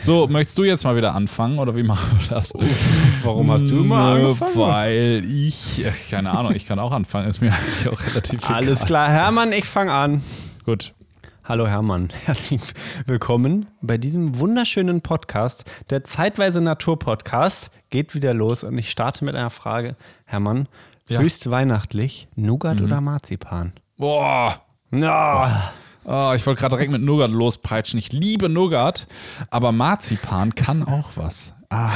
So, möchtest du jetzt mal wieder anfangen oder wie machen wir das? Warum hast du immer angefangen? Weil ich, keine Ahnung, ich kann auch anfangen. Ist mir eigentlich auch relativ egal. Alles klar, Hermann, ich fange an. Gut. Hallo Hermann, herzlich willkommen bei diesem wunderschönen Podcast. Der zeitweise Natur-Podcast geht wieder los und ich starte mit einer Frage. Hermann, Ja. höchst weihnachtlich, Nougat oder Marzipan? Boah. Ja. Oh, ich wollte gerade direkt mit Nougat lospeitschen. Ich liebe Nougat, aber Marzipan kann auch was. Ah,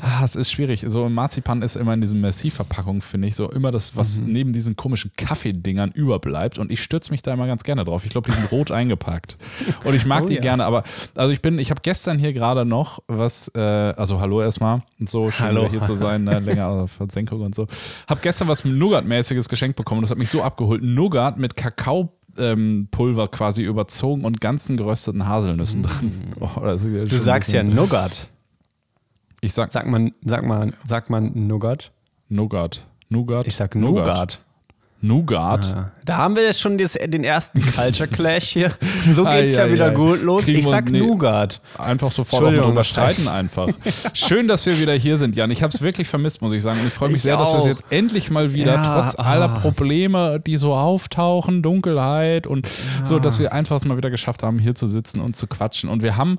ah, es ist schwierig. So Marzipan ist immer in diesen Merci-Verpackungen, finde ich, so immer das, was neben diesen komischen Kaffeedingern überbleibt. Und ich stürze mich da immer ganz gerne drauf. Ich glaube, die sind rot eingepackt. Und ich mag Oh die ja. gerne, aber also ich bin, ich habe gestern hier gerade noch was, äh, also hallo erstmal und so, schön Hallo. wieder hier zu sein, ne, länger auf Versenkung und so. Hab gestern was Nougat-mäßiges geschenkt bekommen und das hat mich so abgeholt. Nougat mit Kakao. Ähm, Pulver quasi überzogen und ganzen gerösteten Haselnüssen drin. Oh, Du sagst ja Nougat. Ich sag Sag man, sag man, sag man Nougat? Nougat. Nougat. Ich sag Nougat. Nougat. Ja. Da haben wir jetzt schon das, den ersten Culture Clash hier. So Ei, geht's ja wieder ei. gut los. Kriegen ich sag nee. Nougat. Einfach sofort auch drüber streiten einfach. Schön, dass wir wieder hier sind, Jan. Ich habe es wirklich vermisst, muss ich sagen. Und ich freue mich Ich sehr, dass wir es auch. jetzt endlich mal wieder, Ja, trotz aller ah. Probleme, die so auftauchen, Dunkelheit und so, dass wir einfach es mal wieder geschafft haben, hier zu sitzen und zu quatschen. Und wir haben.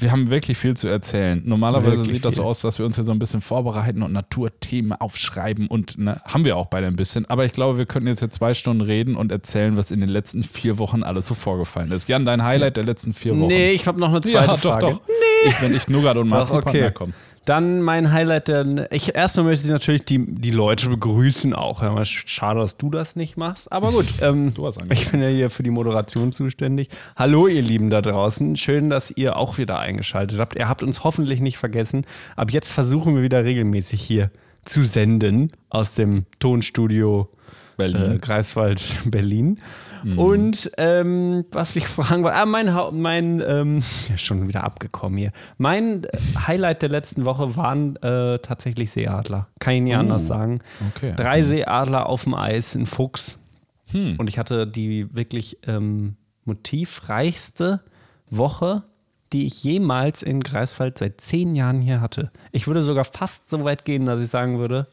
Wir haben wirklich viel zu erzählen. Normalerweise Wirklich sieht das so viel. aus, dass wir uns hier so ein bisschen vorbereiten und Naturthemen aufschreiben und ne, haben wir auch beide ein bisschen. Aber ich glaube, wir könnten jetzt hier zwei Stunden reden und erzählen, was in den letzten vier Wochen alles so vorgefallen ist. Jan, dein Highlight der letzten vier Wochen. Nee, ich habe noch eine zweite Ja, Frage. doch, doch. Ich, wenn ich Nougat und Marzipan, okay. na komm. Dann mein Highlight, der, ich, erstmal möchte ich natürlich die, die Leute begrüßen auch. Ja, schade, dass du das nicht machst, aber gut. Ähm, ich bin ja hier für die Moderation zuständig. Hallo ihr Lieben da draußen, schön, dass ihr auch wieder eingeschaltet habt. Ihr habt uns hoffentlich nicht vergessen. Ab jetzt versuchen wir wieder regelmäßig hier zu senden aus dem Tonstudio Berlin. äh, Greifswald, Berlin. Mhm. Und ähm, was ich fragen wollte, ah, mein, mein ähm, ja, schon wieder abgekommen hier. Mein äh, Highlight der letzten Woche waren äh, tatsächlich Seeadler. Kann ich nie anders sagen. Oh, okay. Drei Seeadler auf dem Eis, ein Fuchs. Hm. Und ich hatte die wirklich ähm, motivreichste Woche, die ich jemals in Greifswald seit zehn Jahren hier hatte. Ich würde sogar fast so weit gehen, dass ich sagen würde,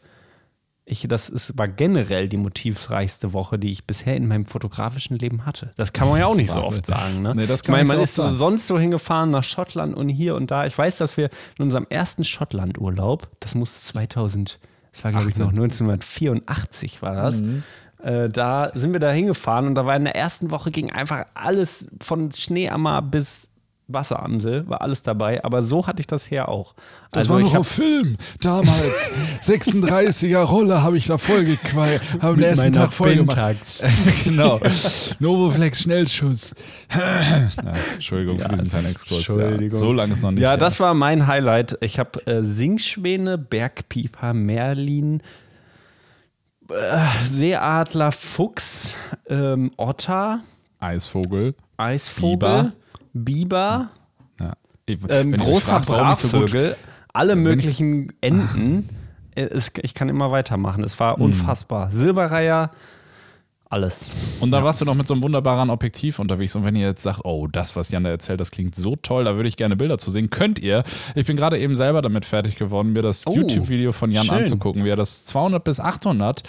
ich, das ist, war generell die motivreichste Woche, die ich bisher in meinem fotografischen Leben hatte. Das kann man ja auch nicht so oft sagen. Ne? Nee, das ich kann meine, man so ist so sonst so hingefahren nach Schottland und hier und da. Ich weiß, dass wir in unserem ersten Schottland-Urlaub, das muss 2000, das war glaube ich noch 1984 war das, Mhm. äh, da sind wir da hingefahren und da war in der ersten Woche ging einfach alles von Schneeammer bis Wasseramsel, war alles dabei, aber so hatte ich das hier auch. Das also war noch auf Film. Damals. 36er Rolle habe ich da voll gequallt. Am Mit nächsten meiner Tag voll gemacht. Genau. Novoflex Schnellschuss. ja, Entschuldigung für diesen kleinen Exkurs. Ja, so lange ist noch nicht. Ja, her. das war mein Highlight. Ich habe äh, Singschwäne, Bergpieper, Merlin, äh, Seeadler, Fuchs, ähm, Otter, Eisvogel. Eisvogel, Biber, Ja. Ich- ähm, großer ich so Brachvögel, alle Wenn möglichen Enten. Ich kann immer weitermachen. Es war unfassbar. Silberreiher, alles. Und dann warst du noch mit so einem wunderbaren Objektiv unterwegs. Und wenn ihr jetzt sagt, oh, das, was Jan da erzählt, das klingt so toll, da würde ich gerne Bilder zu sehen, könnt ihr. Ich bin gerade eben selber damit fertig geworden, mir das Oh, YouTube-Video von Jan schön. anzugucken, wie er das 200 bis 800,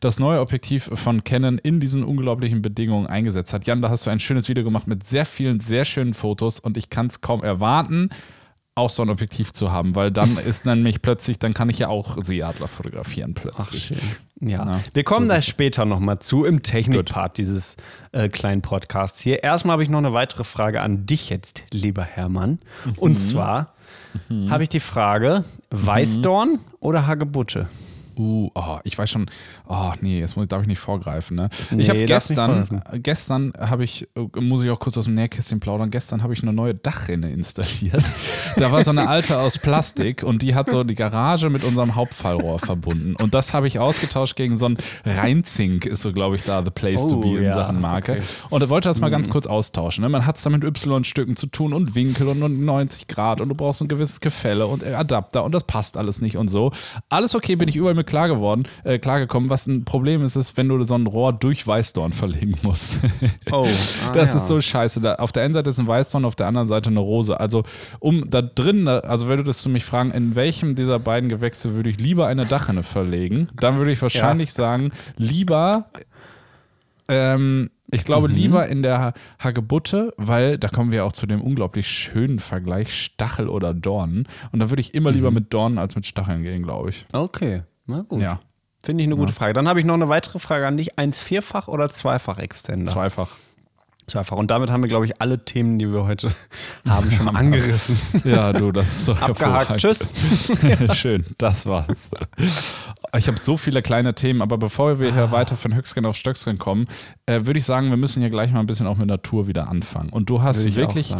das neue Objektiv von Canon in diesen unglaublichen Bedingungen eingesetzt hat. Jan, da hast du ein schönes Video gemacht mit sehr vielen, sehr schönen Fotos und ich kann es kaum erwarten, auch so ein Objektiv zu haben, weil dann ist nämlich plötzlich, dann kann ich ja auch Seeadler fotografieren plötzlich. Ja, Na, wir kommen so da später nochmal zu im Technikpart dieses äh, kleinen Podcasts hier. Erstmal habe ich noch eine weitere Frage an dich jetzt, lieber Hermann. Mhm. Und zwar habe ich die Frage: Weißdorn oder Hagebutte? Uh, oh, ich weiß schon, oh nee, jetzt darf ich nicht vorgreifen. Ne? Nee, ich habe gestern, gestern habe ich, äh, muss ich auch kurz aus dem Nähkästchen plaudern, gestern habe ich eine neue Dachrinne installiert. da war so eine alte aus Plastik und die hat so die Garage mit unserem Hauptfallrohr verbunden. Und das habe ich ausgetauscht gegen so ein Reinzink, ist so, glaube ich, da the place to Oh, be in ja, Sachen Marke. okay. Und er wollte das mal Mhm. ganz kurz austauschen. Ne? Man hat es da mit Y-Stücken zu tun und Winkel und 90 Grad und du brauchst ein gewisses Gefälle und Adapter und das passt alles nicht und so. Alles okay, bin ich überall mit Probleme klar geworden, äh, klar gekommen. Was ein Problem ist, ist, wenn du so ein Rohr durch Weißdorn verlegen musst. Oh, das ah, ist so scheiße. Da, auf der einen Seite ist ein Weißdorn, auf der anderen Seite eine Rose. Also um da drin, also wenn du das zu mich fragen, in welchem dieser beiden Gewächse würde ich lieber eine Dachrinne verlegen, dann würde ich wahrscheinlich sagen, lieber ähm, ich glaube Mhm. lieber in der Hagebutte, weil da kommen wir auch zu dem unglaublich schönen Vergleich Stachel oder Dornen. Und da würde ich immer Mhm. lieber mit Dornen als mit Stacheln gehen, glaube ich. Okay, na gut. Ja, Finde ich eine gute Frage. Dann habe ich noch eine weitere Frage an dich. Eins vierfach oder zweifach Extender? zweifach. Zweifach. Und damit haben wir, glaube ich, alle Themen, die wir heute haben, schon mal angerissen. Ja, du, das ist so Abgehakt. Tschüss. Schön, das war's. Ich habe so viele kleine Themen, aber bevor wir Ah. hier weiter von Höchstgen auf Stöcksken kommen, äh, würde ich sagen, wir müssen hier gleich mal ein bisschen auch mit Natur wieder anfangen. Und du hast wirklich.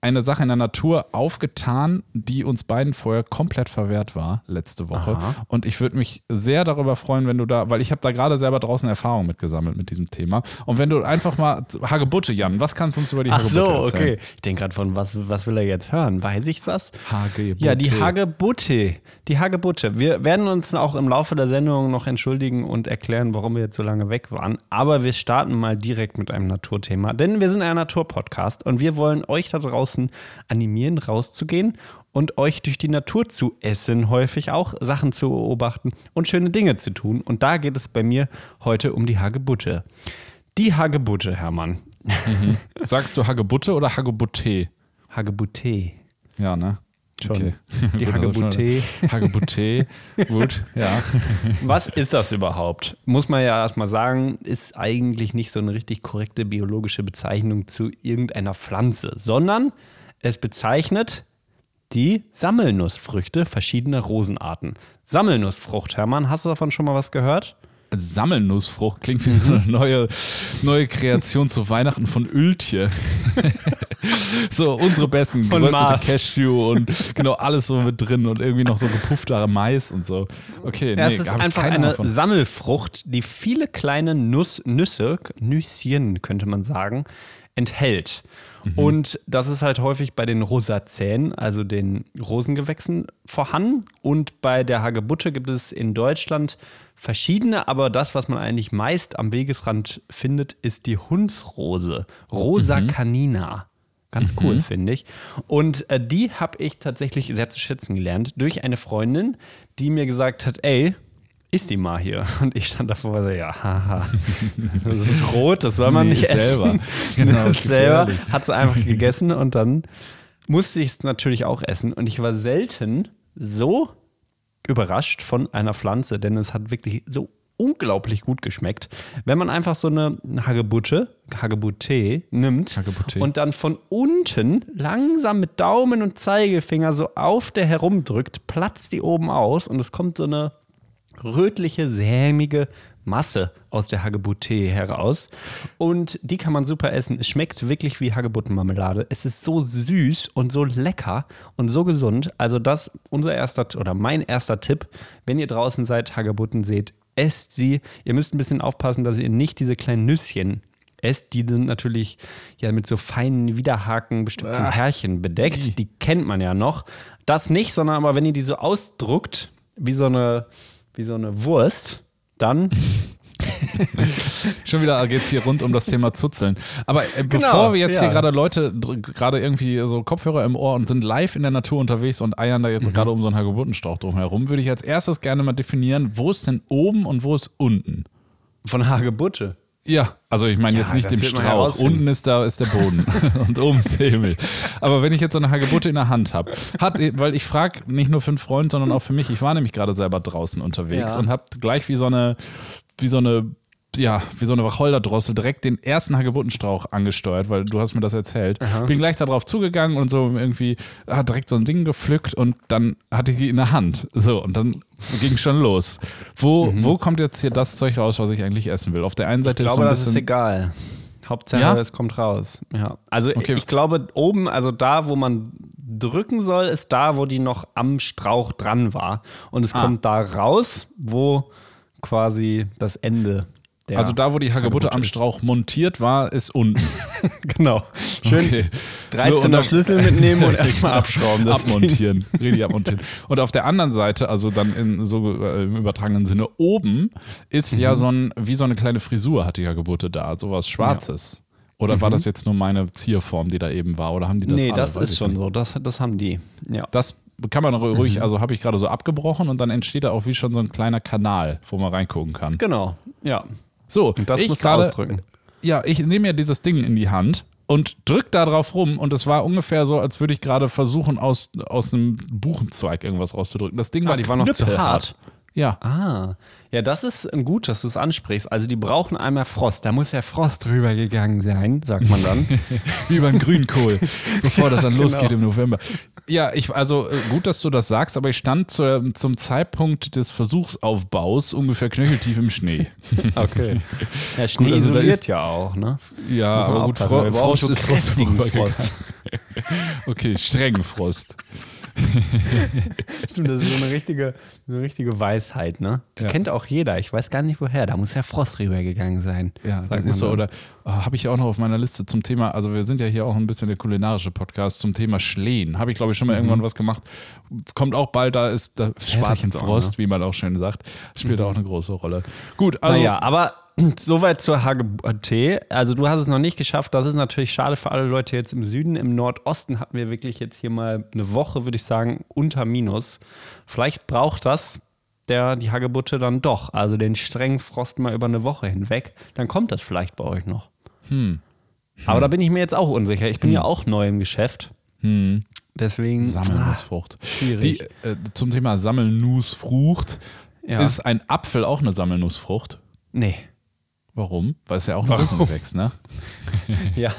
Eine Sache in der Natur aufgetan, die uns beiden vorher komplett verwehrt war letzte Woche. Aha. Und ich würde mich sehr darüber freuen, wenn du da, weil ich habe da gerade selber draußen Erfahrung mitgesammelt mit diesem Thema. Und wenn du einfach mal Hagebutte, Jan, was kannst du uns über die Ach Hagebutte so, erzählen? okay. Ich denke gerade von, was, was will er jetzt hören? Weiß ich das? Hagebutte. Ja, die Hagebutte. Die Hagebutte. Wir werden uns auch im Laufe der Sendung noch entschuldigen und erklären, warum wir jetzt so lange weg waren. Aber wir starten mal direkt mit einem Naturthema. Denn wir sind ein Naturpodcast und wir wollen euch da draußen animieren, rauszugehen und euch durch die Natur zu essen, häufig auch Sachen zu beobachten und schöne Dinge zu tun. Und da geht es bei mir heute um die Hagebutte. Die Hagebutte, Hermann. Sagst du Hagebutte oder Hagebutte? Hagebutte. Ja, ne? Schon. Die Gut, also Hagebutte. schon. Hagebutte, gut, ja. Was ist das überhaupt? Muss man ja erstmal sagen, ist eigentlich nicht so eine richtig korrekte biologische Bezeichnung zu irgendeiner Pflanze, sondern es bezeichnet die Sammelnussfrüchte verschiedener Rosenarten. Sammelnussfrucht, Hermann, hast du davon schon mal was gehört? Sammelnussfrucht klingt wie so eine neue, neue Kreation zu Weihnachten von Öltje. so unsere besten, geröstete. Cashew und genau alles so mit drin und irgendwie noch so gepuffter Mais und so. Okay, Ja, nee, es ist einfach eine Ahnung von. Sammelfrucht, die viele kleine Nuss, Nüsse, Nüsschen könnte man sagen, enthält. Mhm. Und das ist halt häufig bei den Rosazäen, also den Rosengewächsen, vorhanden. Und bei der Hagebutte gibt es in Deutschland verschiedene, aber das, was man eigentlich meist am Wegesrand findet, ist die Hundsrose, Rosa Mhm. canina. Ganz cool, finde ich. Und äh, die habe ich tatsächlich sehr zu schätzen gelernt durch eine Freundin, die mir gesagt hat, ey, isst die mal hier. Und ich stand davor und so, ja, haha, das ist rot, das soll man Nee, nicht essen. selber. Genau, ist ist selber hat sie einfach gegessen und dann musste ich es natürlich auch essen. Und ich war selten so überrascht von einer Pflanze, denn es hat wirklich so unglaublich gut geschmeckt. Wenn man einfach so eine Hagebutte, Hagebutte nimmt Hagebutte. und dann von unten langsam mit Daumen und Zeigefinger so auf der herumdrückt, platzt die oben aus und es kommt so eine rötliche, sämige Masse aus der Hagebutte heraus. Und die kann man super essen. Es schmeckt wirklich wie Hagebuttenmarmelade. Es ist so süß und so lecker und so gesund. Also das unser erster oder mein erster Tipp, wenn ihr draußen seid, Hagebutten seht, esst sie. Ihr müsst ein bisschen aufpassen, dass ihr nicht diese kleinen Nüsschen esst. Die sind natürlich ja mit so feinen Widerhaken bestimmten Härchen bedeckt. Die kennt man ja noch. Das nicht, sondern aber wenn ihr die so ausdruckt, wie so eine, wie so eine Wurst, dann Schon wieder geht es hier rund um das Thema Zuzeln. Aber äh, Genau, bevor wir jetzt ja. hier gerade Leute gerade irgendwie so Kopfhörer im Ohr und sind live in der Natur unterwegs und eiern da Mhm. jetzt gerade um so einen Hagebuttenstrauch drumherum, würde ich als erstes gerne mal definieren, wo ist denn oben und wo ist unten? von Hagebutte. Ja, also ich meine Ja, jetzt nicht man Strauch. Unten ist da ist der Boden und oben ist der Himmel. Aber wenn ich jetzt so eine Hagebutte in der Hand habe, hat, weil ich frage nicht nur für einen Freund, sondern auch für mich. Ich war nämlich gerade selber draußen unterwegs Ja. und habe gleich wie so eine, wie so eine, ja, wie so eine Wacholderdrossel direkt den ersten Hagebuttenstrauch angesteuert, weil du hast mir das erzählt. Bin gleich darauf zugegangen und so irgendwie hat direkt so ein Ding gepflückt und dann hatte ich sie in der Hand. So und dann ging schon los. Wo, Mhm. wo kommt jetzt hier das Zeug raus, was ich eigentlich essen will? Auf der einen Seite Ich ist so glaube, ein das bisschen ist egal. Hauptsache, Ja? es kommt raus. Ja. Also Okay. ich glaube, oben, also da, wo man drücken soll, ist da, wo die noch am Strauch dran war. Und es Ah. kommt da raus, wo quasi das Ende der Also da, wo die Hagebutte am ist. Strauch montiert war, ist unten. Genau. Schön Okay. 13er Nur Schlüssel mitnehmen und erstmal abschrauben. Abmontieren. Richtig abmontieren. Und auf der anderen Seite, also dann in so äh, im übertragenen Sinne, oben ist Mhm. ja so ein, wie so eine kleine Frisur hat die Hagebutte da, sowas Schwarzes. Oder war das jetzt nur meine Zierform, die da eben war? Oder haben die das Mhm. Nee, alle? das Weiß ist schon nicht. so. Das, das haben die. Ja. Das kann man Mhm. ruhig, also habe ich gerade so abgebrochen und dann entsteht da auch wie schon so ein kleiner Kanal, wo man reingucken kann. Genau. Ja. So, Und das gerade- ausdrücken. Ja, ich nehme ja dieses Ding in die Hand und drück da drauf rum und es war ungefähr so, als würde ich gerade versuchen, aus, aus einem Buchenzweig irgendwas rauszudrücken. Das Ding war, die war noch zu knüppelhart. hart. Ja. Ah, ja, das ist gut, dass du es ansprichst. Also die brauchen einmal Frost. Da muss ja Frost rübergegangen sein, sagt man dann. Wie beim Grünkohl, bevor das dann Genau. losgeht im November. Ja, ich, also äh, gut, dass du das sagst, aber ich stand zur, zum Zeitpunkt des Versuchsaufbaus ungefähr knöcheltief im Schnee. Okay. Ja, Schnee Gut, also da isoliert ist- ja auch, ne? Ja, aber gut, Fro Frost ist trotzdem. Frost. Okay, strengen Frost. Stimmt, das ist so eine richtige, so eine richtige Weisheit, ne? Das Ja. kennt auch jeder. Ich weiß gar nicht woher. Da muss ja Frost rübergegangen sein. Ja, das ist so. dann. Oder oh, habe ich auch noch auf meiner Liste zum Thema, also wir sind ja hier auch ein bisschen der kulinarische Podcast zum Thema Schlehen. Habe ich, glaube ich, schon mal irgendwann was gemacht. Kommt auch bald, da ist da Väterchen auch, Frost, wie man auch schön sagt. Spielt auch eine große Rolle. Gut, also naja, aber soweit zur HGT. Also du hast es noch nicht geschafft. Das ist natürlich schade für alle Leute jetzt im Süden. Im Nordosten hatten wir wirklich jetzt hier mal eine Woche, würde ich sagen, unter Minus. Vielleicht braucht das der, die Hagebutte dann doch. Also den strengen Frost mal über eine Woche hinweg. Dann kommt das vielleicht bei euch noch. Hm. Aber da bin ich mir jetzt auch unsicher. Ich bin ja auch neu im Geschäft. Deswegen. Sammelnussfrucht. schwierig. Die, äh, zum Thema Sammelnussfrucht. Ja. Ist ein Apfel auch eine Sammelnussfrucht? Nee. Warum? Weil es ja auch nach wächst, ne? Ja.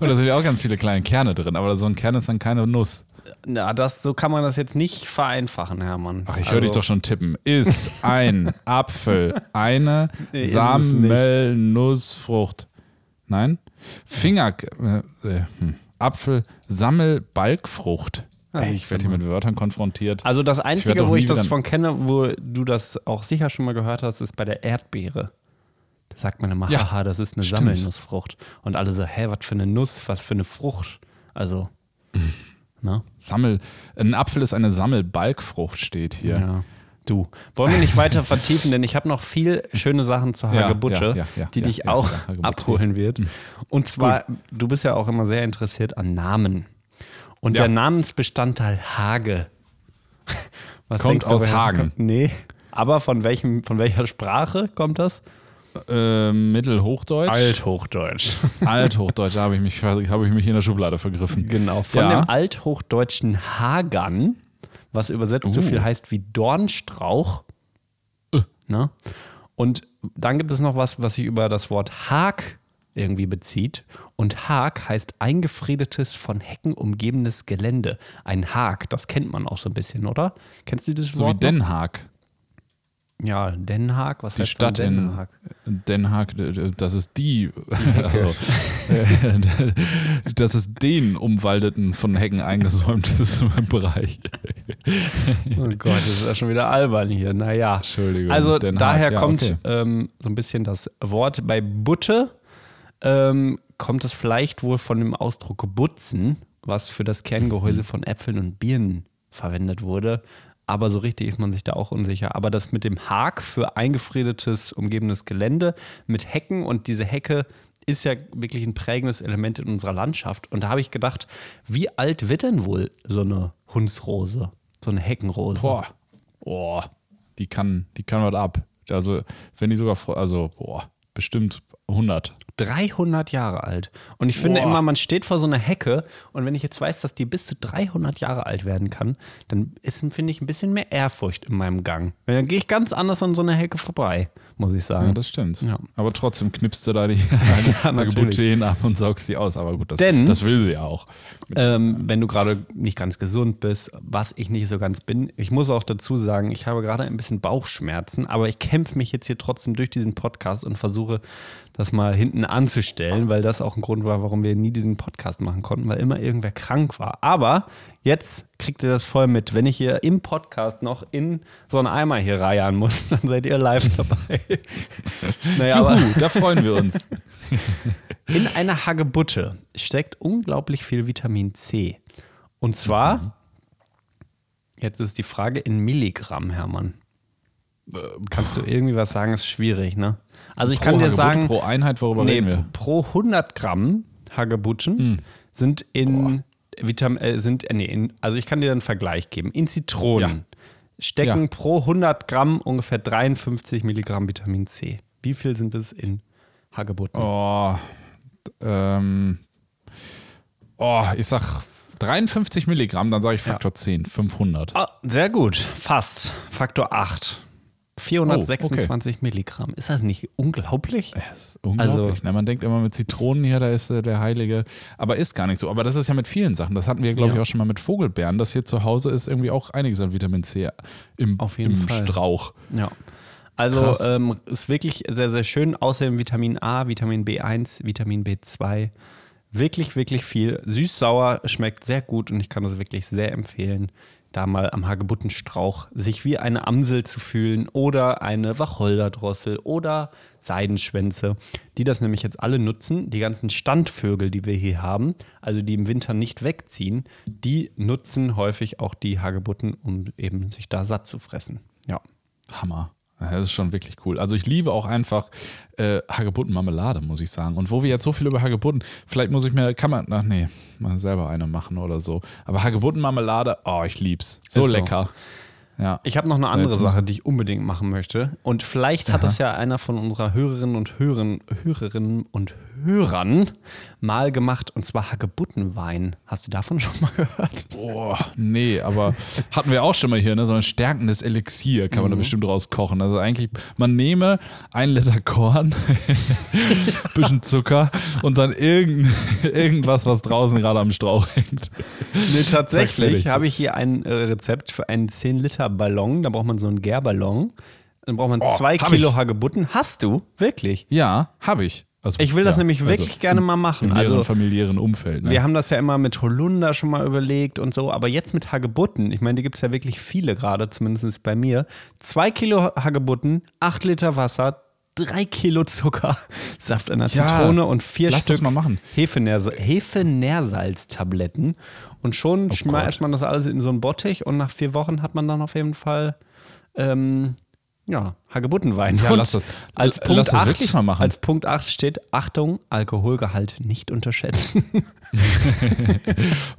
Und da sind ja auch ganz viele kleine Kerne drin, aber so ein Kern ist dann keine Nuss. Na, das, so kann man das jetzt nicht vereinfachen, Hermann. Ach, ich höre dich doch schon tippen. Ist ein Apfel eine Nee. Sammelnussfrucht? Nein? Finger. Äh, äh, hm. Apfel Sammelbalgfrucht. Ey, ich werde hier mit Wörtern konfrontiert. Also das Einzige, doch wo ich das von kenne, wo du das auch sicher schon mal gehört hast, ist bei der Erdbeere. Sagt man immer, Ja, haha, das ist eine stimmt. Sammelnussfrucht. Und alle so, hä, was für eine Nuss, was für eine Frucht. Also, ne? Sammel. Ein Apfel ist eine Sammelbalgfrucht, steht hier. Ja. Du, wollen wir nicht weiter vertiefen, denn ich habe noch viel schöne Sachen zur Ja, Hagebutte, ja, ja, die dich auch abholen wird. Und zwar, du bist ja auch immer sehr interessiert an Namen. Und der Namensbestandteil Hage. Was Kommt aus Hagen. Nee. Aber von, welchem, von welcher Sprache kommt das? Äh, Mittelhochdeutsch. Althochdeutsch. Althochdeutsch, da habe ich, mich, habe ich mich in der Schublade vergriffen. Genau. Von Ja. dem althochdeutschen Hagan, was übersetzt so Uh. viel heißt wie Dornstrauch. Ne? Und dann gibt es noch was, was sich über das Wort Hag irgendwie bezieht. Und Hag heißt eingefriedetes, von Hecken umgebenes Gelände. Ein Hag, das kennt man auch so ein bisschen, oder? Kennst du dieses So wie Wort? noch? Den Haag. Ja, Den Haag. Was Die heißt Stadt Den Haag? Den Haag, das ist die, also, äh, das ist den umwaldeten, von Hecken eingesäumtes Bereich. Oh Gott, das ist ja schon wieder albern hier. Naja. Entschuldigung. Also Den daher ja, kommt okay. ähm, so ein bisschen das Wort. Bei Butte ähm, kommt es vielleicht wohl von dem Ausdruck Butzen, was für das. Kerngehäuse von Äpfeln und Birnen verwendet wurde. Aber so richtig ist man sich da auch unsicher. Aber das mit dem Hag für eingefriedetes, umgebenes Gelände mit Hecken und diese Hecke ist ja wirklich ein prägendes Element in unserer Landschaft. Und da habe ich gedacht, wie alt wird denn wohl so eine Hundsrose, so eine Heckenrose? Boah, boah, die kann, die kann was ab. Also, wenn die sogar, also, boah, bestimmt 100. 300 Jahre alt. Und ich finde Boah. immer, man steht vor so einer Hecke und wenn ich jetzt weiß, dass die bis zu 300 Jahre alt werden kann, dann ist, finde ich, ein bisschen mehr Ehrfurcht in meinem Gang. Dann gehe ich ganz anders an so einer Hecke vorbei, muss ich sagen. Ja, das stimmt. Ja. Aber trotzdem knippst du da die natürlich. Geburten ab und saugst die aus. Aber gut, das, Denn- das will sie ja auch. Ähm, wenn du gerade nicht ganz gesund bist, was ich nicht so ganz bin. Ich muss auch dazu sagen, ich habe gerade ein bisschen Bauchschmerzen, aber ich kämpfe mich jetzt hier trotzdem durch diesen Podcast und versuche das mal hinten anzustellen, weil das auch ein Grund war, warum wir nie diesen Podcast machen konnten, weil immer irgendwer krank war. Aber jetzt kriegt ihr das voll mit. Wenn ich hier im Podcast noch in so einen Eimer hier reiern muss, dann seid ihr live dabei. naja, aber Juhu, da freuen wir uns. in einer Hagebutte steckt unglaublich viel Vitamin C. Und zwar, jetzt ist die Frage in Milligramm, Hermann. Kannst du irgendwie was sagen? Ist schwierig, ne? Also ich Pro kann dir Hagebutte, sagen, Pro Einheit, worüber nee, reden wir? pro 100 Gramm Hagebutten sind in Vitamin, äh, sind, äh, nee, in, also ich kann dir einen Vergleich geben. In Zitronen stecken Ja. pro 100 Gramm ungefähr 53 Milligramm Vitamin C. Wie viel sind es in Hagebutten? Oh, ähm, oh, ich sag 53 Milligramm, dann sage ich Faktor 10, 500. Ah, sehr gut, fast. Faktor 8. 426 Milligramm. Ist das nicht unglaublich? Das ist unglaublich. Also- ne? Man denkt immer mit Zitronen hier, da ist äh, der Heilige. Aber ist gar nicht so. Aber das ist ja mit vielen Sachen. Das hatten wir, glaube ich, Ja. auch schon mal mit Vogelbeeren. Das hier zu Hause ist irgendwie auch einiges an Vitamin C im, Auf jeden im Fall. Strauch. Ja. Also ähm, ist wirklich sehr, sehr schön. Außerdem Vitamin A, Vitamin B1, Vitamin B2. Wirklich, wirklich viel. Süß-sauer schmeckt sehr gut und ich kann das wirklich sehr empfehlen, da mal am Hagebuttenstrauch sich wie eine Amsel zu fühlen oder eine Wacholderdrossel oder Seidenschwänze, die das nämlich jetzt alle nutzen. Die ganzen Standvögel, die wir hier haben, also die im Winter nicht wegziehen, die nutzen häufig auch die Hagebutten, um eben sich da satt zu fressen. Ja. Hammer. Das ist schon wirklich cool. Also ich liebe auch einfach äh, Hagebutten-Marmelade, muss ich sagen. Und wo wir jetzt so viel über Hagebutten, vielleicht muss ich mir, kann man, ach nee, mal selber eine machen oder so. Aber Hagebutten-Marmelade, oh, ich lieb's. So Ist so. Ja. Ich habe noch eine andere Sache, die ich unbedingt machen möchte. Und vielleicht hat das ja einer von unserer Hörerinnen und Hörern, Hörerinnen und Hörern mal gemacht, und zwar Hagebuttenwein. Hast du davon schon mal gehört? Boah, nee, aber hatten wir auch schon mal hier, ne? So ein stärkendes Elixier kann man da bestimmt rauskochen. Also eigentlich, man nehme ein Liter Korn, bisschen Zucker und dann irgend, irgendwas, was draußen gerade am Strauch hängt. Nee, tatsächlich habe ich hier ein äh, Rezept für einen 10-Liter-Ballon. Da braucht man so einen Gärballon. Dann braucht man Oh, zwei Kilo ich. Hagebutten. Hast du? Wirklich? Ja, habe ich. Also, Ich will das ja, nämlich also wirklich gerne mal machen. Im näheren Also, familiären Umfeld. Ne? Wir haben das ja immer mit Holunder schon mal überlegt und so, aber jetzt mit Hagebutten, ich meine, die gibt es ja wirklich viele gerade, zumindest bei mir. Zwei Kilo Hagebutten, acht Liter Wasser, drei Kilo Zucker, Saft einer Ja, Zitrone und vier lass das Stück mal machen. Hefenährsa- Hefenährsalztabletten. Und schon schmeißt Gott. man das alles in so einen Bottich und nach vier Wochen hat man dann auf jeden Fall ähm, ja, Hagebuttenwein. Ja, Und lass das- als lass Punkt das 8, wirklich mal machen. Als Punkt 8 steht, Achtung, Alkoholgehalt nicht unterschätzen.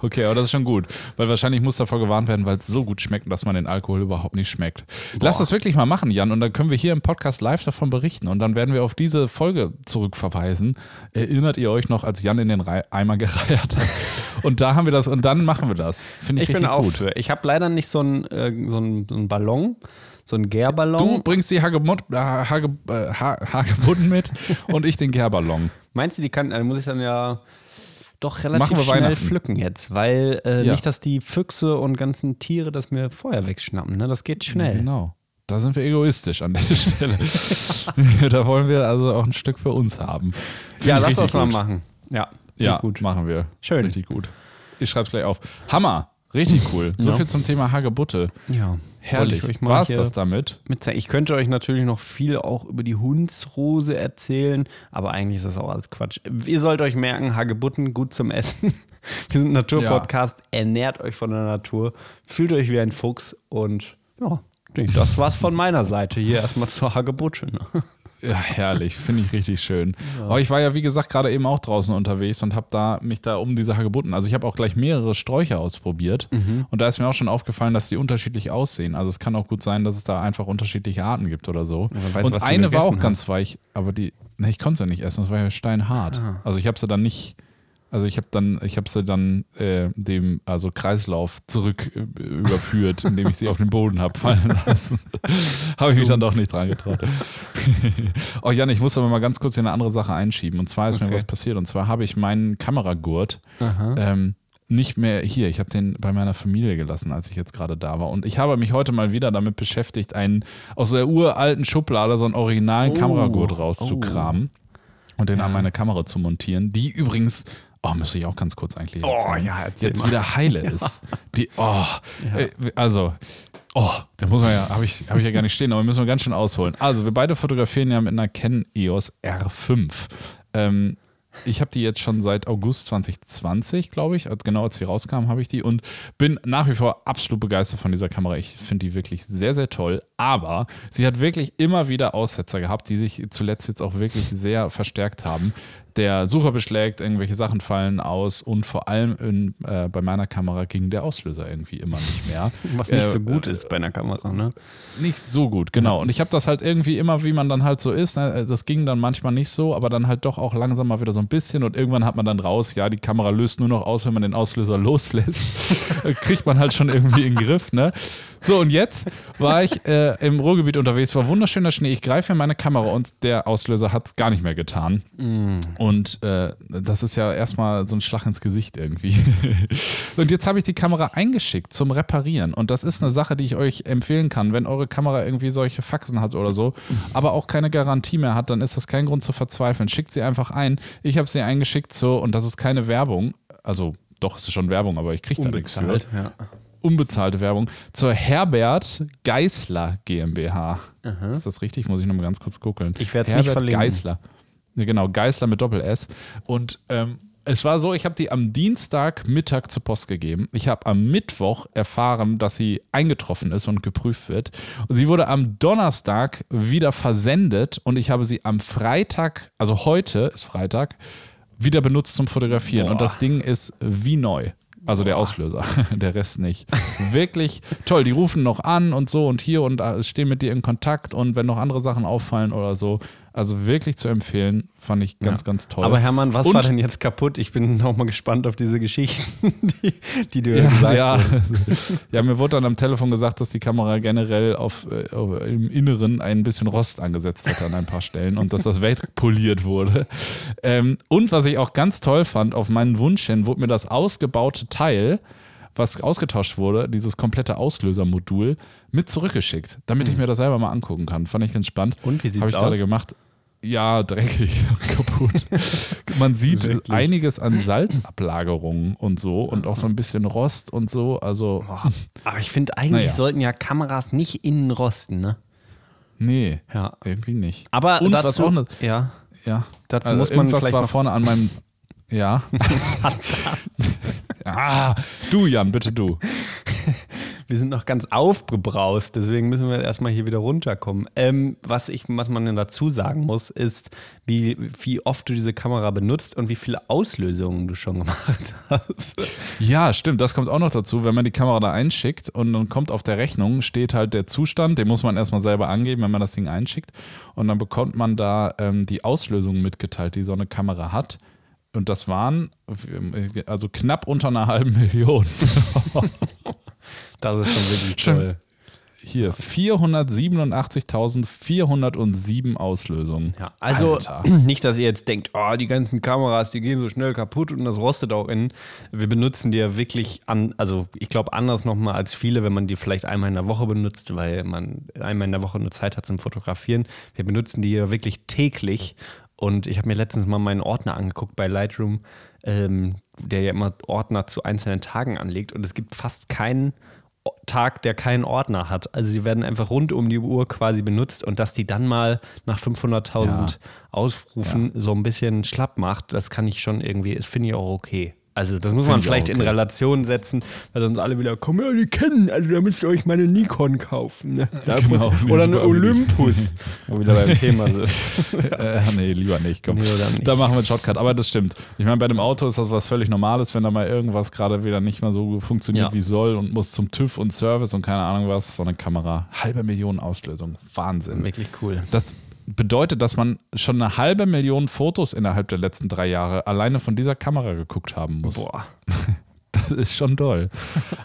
Okay, aber das ist schon gut. Weil wahrscheinlich muss davor gewarnt werden, weil es so gut schmeckt, dass man den Alkohol überhaupt nicht schmeckt. Lass das wirklich mal machen, Jan, und dann können wir hier im Podcast live davon berichten. Und dann werden wir auf diese Folge zurückverweisen. Erinnert ihr euch noch, als Jan in den Rei- Eimer gereiert hat? Und da haben wir das, und dann machen wir das. Finde ich, Ich bin richtig auch gut. für. Ich habe leider nicht so einen äh, so einen Ballon, so einen Gärballon. Du bringst die Hagemut, äh, Hage, äh, ha Hagebutten mit und ich den Gärballon. Meinst du, die kann, äh, muss ich dann ja doch relativ schnell pflücken jetzt, weil äh, Ja. nicht, dass die Füchse und ganzen Tiere das mir vorher wegschnappen. Ne? Das geht schnell. Genau. Da sind wir egoistisch an der Stelle. da wollen wir also auch ein Stück für uns haben. Finde Ja, lass das mal machen. Ja, Ja, gut. machen wir. Schön. Richtig gut. Ich schreib's gleich auf. Hammer. Richtig cool. So Ja. viel zum Thema Hagebutte. Ja, Herrlich. War's hier das damit? Ich könnte euch natürlich noch viel auch über die Hundsrose erzählen, aber eigentlich ist das auch alles Quatsch. Ihr sollt euch merken, Hagebutten gut zum Essen. Wir sind ein Naturpodcast, ernährt euch von der Natur, fühlt euch wie ein Fuchs und ja, das war's von meiner Seite hier erstmal zur Hagebutte. Ja, herrlich. Finde ich richtig schön. Aber ich war ja, wie gesagt, gerade eben auch draußen unterwegs und habe da mich da um diese Hagebutten. Also ich habe auch gleich mehrere Sträucher ausprobiert. Mhm. Und da ist mir auch schon aufgefallen, dass die unterschiedlich aussehen. Also es kann auch gut sein, dass es da einfach unterschiedliche Arten gibt oder so. weiß, und du eine war auch gegessen ganz weich, aber die, ne, ich konnte sie nicht essen, das war ja steinhart. Ah. Also ich habe sie dann nicht. Also ich habe dann, ich habe sie dann äh, dem also Kreislauf zurück äh, überführt, indem ich sie auf den Boden habe fallen lassen. habe ich mich dann doch nicht dran getraut. oh Jan, ich muss aber mal ganz kurz hier eine andere Sache einschieben. Und zwar ist mir Okay. was passiert. Und zwar habe ich meinen Kameragurt ähm, nicht mehr hier. Ich habe den bei meiner Familie gelassen, als ich jetzt gerade da war. Und ich habe mich heute mal wieder damit beschäftigt, einen aus der uralten Schublade so einen originalen Oh. Kameragurt rauszukramen. und den an meine Kamera zu montieren, die übrigens, oh, müsste ich auch ganz kurz eigentlich erzählen, Oh, ja, jetzt mal. wieder heile ist. Die, oh, äh, also, oh, da muss man ja, habe ich, hab ich ja gar nicht stehen, aber müssen wir ganz schön ausholen. Also, wir beide fotografieren ja mit einer Canon EOS R5. Ähm, ich habe die jetzt schon seit August 2020, glaube ich. Also Genau als sie rauskam, habe ich die und bin nach wie vor absolut begeistert von dieser Kamera. Ich finde die wirklich sehr, sehr toll. Aber sie hat wirklich immer wieder Aussetzer gehabt, die sich zuletzt jetzt auch wirklich sehr verstärkt haben. Der Sucher beschlägt, irgendwelche Sachen fallen aus und vor allem in, äh, bei meiner Kamera ging der Auslöser irgendwie immer nicht mehr. Was nicht Äh, so gut ist bei einer Kamera, ne? nicht so gut, genau. Und ich habe das halt irgendwie immer, wie man dann halt so ist, ne, das ging dann manchmal nicht so, aber dann halt doch auch langsam mal wieder so ein bisschen und irgendwann hat man dann raus, ja, die Kamera löst nur noch aus, wenn man den Auslöser loslässt. Kriegt man halt schon irgendwie in den Griff, ne? So, und jetzt war ich äh, im Ruhrgebiet unterwegs, war wunderschöner Schnee. Ich greife in meine Kamera und der Auslöser hat es gar nicht mehr getan. Und äh, das ist ja erstmal so ein Schlag ins Gesicht irgendwie. und jetzt habe ich die Kamera eingeschickt zum Reparieren. Und das ist eine Sache, die ich euch empfehlen kann. Wenn eure Kamera irgendwie solche Faxen hat oder so, aber auch keine Garantie mehr hat, dann ist das kein Grund zu verzweifeln. Schickt sie einfach ein. Ich habe sie eingeschickt so, und das ist keine Werbung. Also doch, es ist schon Werbung, aber ich kriege da nichts für ja. Unbezahlte Werbung, zur Herbert Geisler GmbH. Ist das richtig? Muss ich nochmal ganz kurz gucken. Ich werd's nicht Herbert verlinken. Geisler. Ja, genau, Geisler mit Doppel-S. Und ähm, es war so, ich habe die am Dienstagmittag zur Post gegeben. Ich habe am Mittwoch erfahren, dass sie eingetroffen ist und geprüft wird. Und sie wurde am Donnerstag wieder versendet und ich habe sie am Freitag, also heute ist Freitag, wieder benutzt zum Fotografieren. Und Boah. das Ding ist wie neu. Also der Auslöser, der Rest nicht. Wirklich toll. Die rufen noch an und so und hier und da stehen mit dir in Kontakt und wenn noch andere Sachen auffallen oder so. Also wirklich zu empfehlen, fand ich ganz, ganz toll. Aber Hermann, was Und- war denn jetzt kaputt? Ich bin auch mal gespannt auf diese Geschichten, die, die du ja, gesagt ja. hast. ja, mir wurde dann am Telefon gesagt, dass die Kamera generell auf, äh, auf, im Inneren ein bisschen Rost angesetzt hatte an ein paar Stellen und dass das wegpoliert wurde. Ähm, und was ich auch ganz toll fand, auf meinen Wunsch hin wurde mir das ausgebaute Teil, was ausgetauscht wurde, dieses komplette Auslösermodul, mit zurückgeschickt, damit ich mir das selber mal angucken kann. Fand ich ganz spannend. Hm. Und wie sieht's Habe ich gerade gemacht. Ja, dreckig, kaputt. Man sieht Wirklich? einiges an Salzablagerungen und so und auch so ein bisschen Rost und so. Also, Aber ich finde, eigentlich Naja. sollten ja Kameras nicht innen rosten, ne? nee, Ja. irgendwie nicht. Aber und dazu, auch ne, ja, ja, dazu muss man vielleicht war noch- vorne an meinem, ja. ah, du Jan, bitte du. Wir sind noch ganz aufgebraust, deswegen müssen wir erstmal hier wieder runterkommen. Ähm, was, ich, was man denn dazu sagen muss, ist, wie, wie oft du diese Kamera benutzt und wie viele Auslösungen du schon gemacht hast. Ja, stimmt, das kommt auch noch dazu. Wenn man die Kamera da einschickt und dann kommt auf der Rechnung, steht halt der Zustand, den muss man erstmal selber angeben, wenn man das Ding einschickt. Und dann bekommt man da ähm, die Auslösung mitgeteilt, die so eine Kamera hat. Und das waren also knapp unter einer halben Million. Das ist schon wirklich Schön. toll. Hier, 487.407 Auslösungen. Ja, also Alter. nicht, dass ihr jetzt denkt, oh, die ganzen Kameras, die gehen so schnell kaputt und das rostet auch in. Wir benutzen die ja wirklich an, also ich glaube anders nochmal als viele, wenn man die vielleicht einmal in der Woche benutzt, weil man einmal in der Woche nur Zeit hat zum Fotografieren. Wir benutzen die ja wirklich täglich und ich habe mir letztens mal meinen Ordner angeguckt bei Lightroom, ähm, der ja immer Ordner zu einzelnen Tagen anlegt und es gibt fast keinen Tag, der keinen Ordner hat. Also sie werden einfach rund um die Uhr quasi benutzt und dass die dann mal nach 500.000 Ja. Ausrufen so ein bisschen schlapp macht, das kann ich schon irgendwie, das finde ich auch okay. Also das muss Find man ich auch vielleicht in okay. Relation setzen, weil sonst alle wieder kommen, ja, die kennen, also da müsst ihr euch meine Nikon kaufen. Ne? Genau, oder eine. Olympus, wo wir wieder beim Thema sind. Äh, nee, lieber nicht. Komm. Nee, nicht. Da machen wir einen Shortcut. Aber das stimmt. Ich meine, bei einem Auto ist das was völlig Normales, wenn da mal irgendwas gerade wieder nicht mehr so funktioniert Ja. wie soll und muss zum TÜV und Service und keine Ahnung was. So eine Kamera. Halbe Million Auslösung. Wahnsinn. Wirklich cool. Das bedeutet, dass man schon eine halbe Million Fotos innerhalb der letzten drei Jahre alleine von dieser Kamera geguckt haben muss. Boah. Das ist schon doll.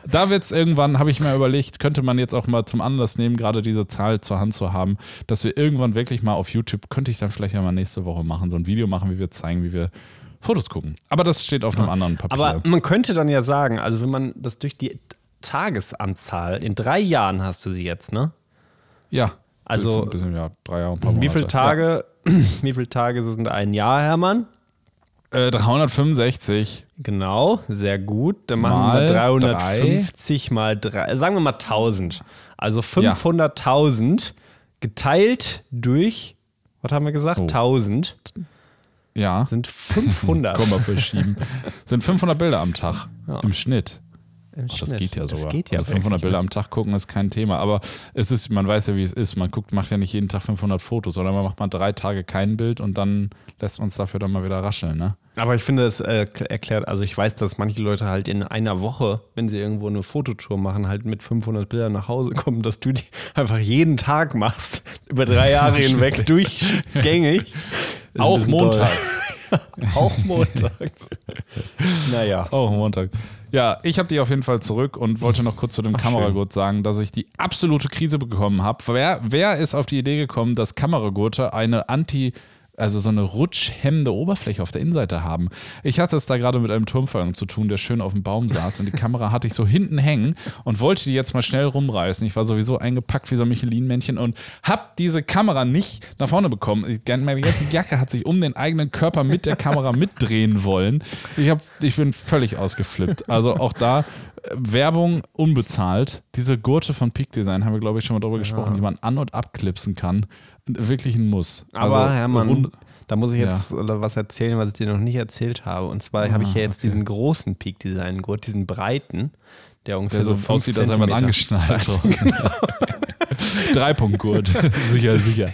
Da wird es irgendwann, habe ich mir überlegt, könnte man jetzt auch mal zum Anlass nehmen, gerade diese Zahl zur Hand zu haben, dass wir irgendwann wirklich mal auf YouTube, könnte ich dann vielleicht ja mal nächste Woche machen, so ein Video machen, wie wir zeigen, wie wir Fotos gucken. Aber das steht auf einem anderen Papier. Aber man könnte dann ja sagen, also wenn man das durch die Tagesanzahl, in drei Jahren hast du sie jetzt, ne? ja, Also, bisschen, bisschen, ja, drei Jahre, ein paar wie viele Tage, wie viele Tage sind ein Jahr, Hermann? Ja. Äh, 365. Genau, sehr gut. Dann machen Mal wir 350 mal 3, sagen wir mal 1000. Also 500.000 geteilt durch, was haben wir gesagt? Oh. 1000 Ja. sind 500. Komma verschieben. Sind 500 Bilder am Tag Ja. im Schnitt. Im Ach, das Schnitt. geht ja sogar. Das geht ja also 500 wirklich, Bilder am Tag gucken ist kein Thema. Aber es ist, man weiß ja, wie es ist. Man guckt, macht ja nicht jeden Tag 500 Fotos, sondern man macht mal drei Tage kein Bild und dann lässt man es dafür dann mal wieder rascheln. Ne? Aber ich finde, es äh, erklärt, also ich weiß, dass manche Leute halt in einer Woche, wenn sie irgendwo eine Fototour machen, halt mit 500 Bildern nach Hause kommen, dass du die einfach jeden Tag machst, über drei Jahre hinweg durchgängig. Auch montags. Auch montags. naja. Auch Montag. Ja, ich habe die auf jeden Fall zurück und wollte noch kurz zu dem Kameragurt sagen, dass ich die absolute Krise bekommen habe. Wer, wer ist auf die Idee gekommen, dass Kameragurte eine Anti- also so eine rutschhemmende Oberfläche auf der Innenseite haben. Ich hatte es da gerade mit einem Turmfallen zu tun, der schön auf dem Baum saß und die Kamera hatte ich so hinten hängen und wollte die jetzt mal schnell rumreißen. Ich war sowieso eingepackt wie so ein Michelin-Männchen und hab diese Kamera nicht nach vorne bekommen. Meine ganze Jacke hat sich um den eigenen Körper mit der Kamera mitdrehen wollen. Ich, hab, ich bin völlig ausgeflippt. Also auch da äh, Werbung unbezahlt. Diese Gurte von Peak Design haben wir, glaube ich, schon mal drüber gesprochen, die man an- und abklipsen kann. Wirklich ein Muss. Aber Also, Hermann, rund- da muss ich jetzt äh, was erzählen, was ich dir noch nicht erzählt habe. Und zwar habe ich ja jetzt diesen großen Peak Design Gurt, diesen breiten, der ungefähr der so so fünf aussieht, als Zentimeter- angeschnallt. Dreipunktgurt. sicher, sicher.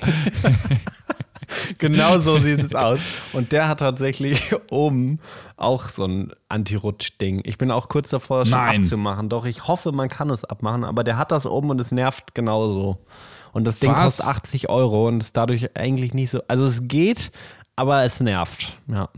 Genau so sieht es aus. Und der hat tatsächlich oben auch so ein Anti-Rutsch-Ding. Ich bin auch kurz davor, Nein. abzumachen. Doch ich hoffe, man kann es abmachen, aber der hat das oben und es nervt genauso. Und das Ding Was? kostet 80 Euro und ist dadurch eigentlich nicht so. Also es geht, aber es nervt. Ja.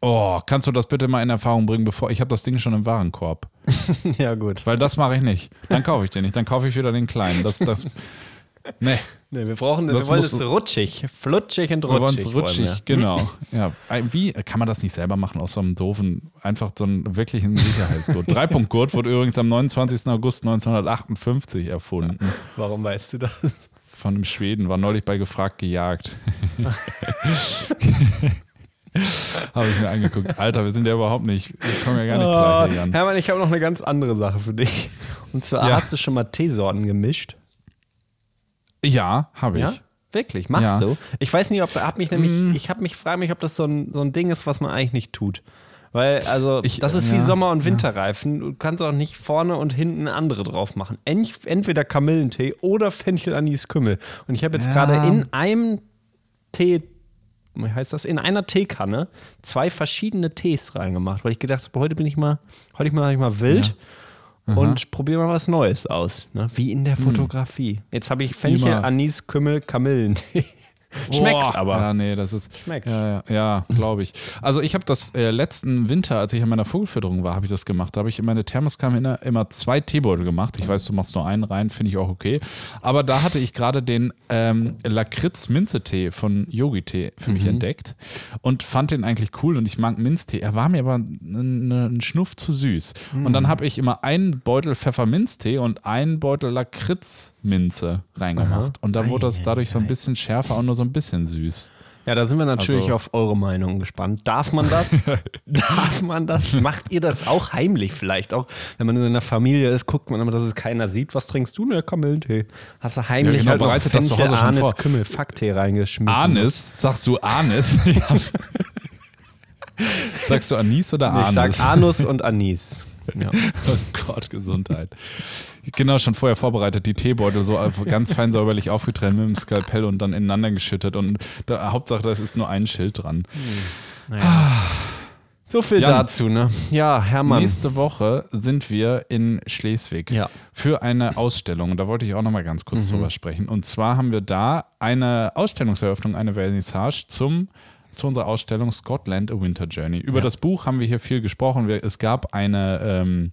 Oh, kannst du das bitte mal in Erfahrung bringen, bevor ich habe das Ding schon im Warenkorb. ja, gut. Weil das mache ich nicht. Dann kaufe ich den nicht. Dann kaufe ich wieder den kleinen. Das, das, nee, Nee, wir brauchen, Das wir wollen es rutschig, flutschig und wir wollen rutschig. es rutschig, wollen genau. Ja, wie kann man das nicht selber machen aus so einem doofen, einfach so einen wirklichen Sicherheitsgurt? Dreipunktgurt wurde übrigens am 29. August 1958 erfunden. Warum weißt du das? Von einem Schweden, war neulich bei gefragt gejagt. Habe ich mir angeguckt. Alter, wir sind ja überhaupt nicht, wir kommen ja gar nicht gleich hier Oh, an. Hermann, ich habe noch eine ganz andere Sache für dich. Und zwar Ja. hast du schon mal Teesorten gemischt? Ja, habe ich. Ja? Wirklich? Machst Ja. du? Ich weiß nicht, ob hab mich nämlich, ich habe mich frage mich, ob das so ein, so ein Ding ist, was man eigentlich nicht tut. Weil, also, Ich- das ist wie ja, Sommer- und Winterreifen. Du kannst auch nicht vorne und hinten andere drauf machen. Ent- Entweder Kamillentee oder Fenchel, Anis, Kümmel. Und ich habe jetzt Ja. gerade in einem Tee, wie heißt das, in einer Teekanne zwei verschiedene Tees reingemacht, weil ich gedacht habe, heute bin ich mal, heute bin ich mal wild. Und probiere mal was Neues aus, ne? wie in der Fotografie. Jetzt habe ich Fenchel. Anis, Kümmel, Kamillentee. Schmeckt Boah, aber. Ja, nee, das ist. Schmeckt. Ja, ja, ja glaube ich. Also, ich habe das äh, letzten Winter, als ich an meiner Vogelfütterung war, habe ich das gemacht. Da habe ich in meine Thermoskanne immer, immer zwei Teebeutel gemacht. Ich weiß, du machst nur einen rein, finde ich auch okay. Aber da hatte ich gerade den ähm, Lakritz-Minze-Tee von Yogi-Tee für mich entdeckt und fand den eigentlich cool und ich mag Minztee. Er war mir aber ein, ein Schnuff zu süß. Und dann habe ich immer einen Beutel Pfefferminztee und einen Beutel Lakritz-Minze reingemacht. Und da wurde das dadurch so ein bisschen schärfer und nur so ein bisschen süß. Ja, da sind wir natürlich Also- auf eure Meinung gespannt. Darf man das? Darf man das? Macht ihr das auch heimlich vielleicht? Auch wenn man in einer Familie ist, guckt man immer, dass es keiner sieht. Was trinkst du? Ne, Kamillentee. Hast du heimlich Ja, genau, halt noch bereitet das zu Hause schon Anis, vor. Kümmel, Facktee reingeschmissen. Anis? Sagst du Anis? Sagst du Anis oder Nee, Ich Anis? sag Anus und Anis. Ja. Oh Gott, Gesundheit. Genau, schon vorher vorbereitet, die Teebeutel so ganz fein säuberlich aufgetrennt mit dem Skalpell und dann ineinander geschüttet. Und da, Hauptsache, da ist nur ein Schild dran. So viel Jan. dazu, ne? Ja, Hermann. Nächste Woche sind wir in Schleswig Ja. für eine Ausstellung. Und da wollte ich auch noch mal ganz Mhm. kurz drüber sprechen. Und zwar haben wir da eine Ausstellungseröffnung, eine Vernissage zum zu unserer Ausstellung Scotland A Winter Journey. Über das Buch haben wir hier viel gesprochen. Wir, es gab eine, ähm,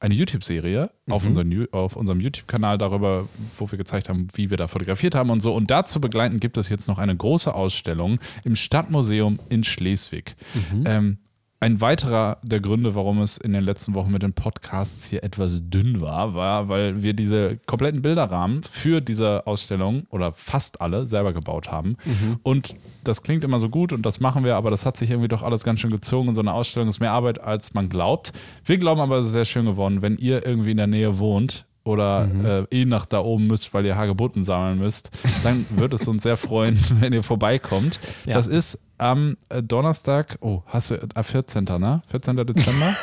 eine YouTube-Serie auf, Mhm. unseren Ju- auf unserem YouTube-Kanal darüber, wo wir gezeigt haben, wie wir da fotografiert haben und so. Und dazu begleitend gibt es jetzt noch eine große Ausstellung im Stadtmuseum in Schleswig. Mhm. Ähm, ein weiterer der Gründe, warum es in den letzten Wochen mit den Podcasts hier etwas dünn war, war, weil wir diese kompletten Bilderrahmen für diese Ausstellung oder fast alle selber gebaut haben. Und das klingt immer so gut und das machen wir, aber das hat sich irgendwie doch alles ganz schön gezogen. Und so eine Ausstellung ist mehr Arbeit, als man glaubt. Wir glauben aber, es ist sehr schön geworden. Wenn ihr irgendwie in der Nähe wohnt, oder äh, eh nach da oben müsst, weil ihr Hagebutten sammeln müsst, dann würde es uns sehr freuen, wenn ihr vorbeikommt. Ja. Das ist am äh, Donnerstag, oh, hast du, äh, 14. ne? 14. Dezember?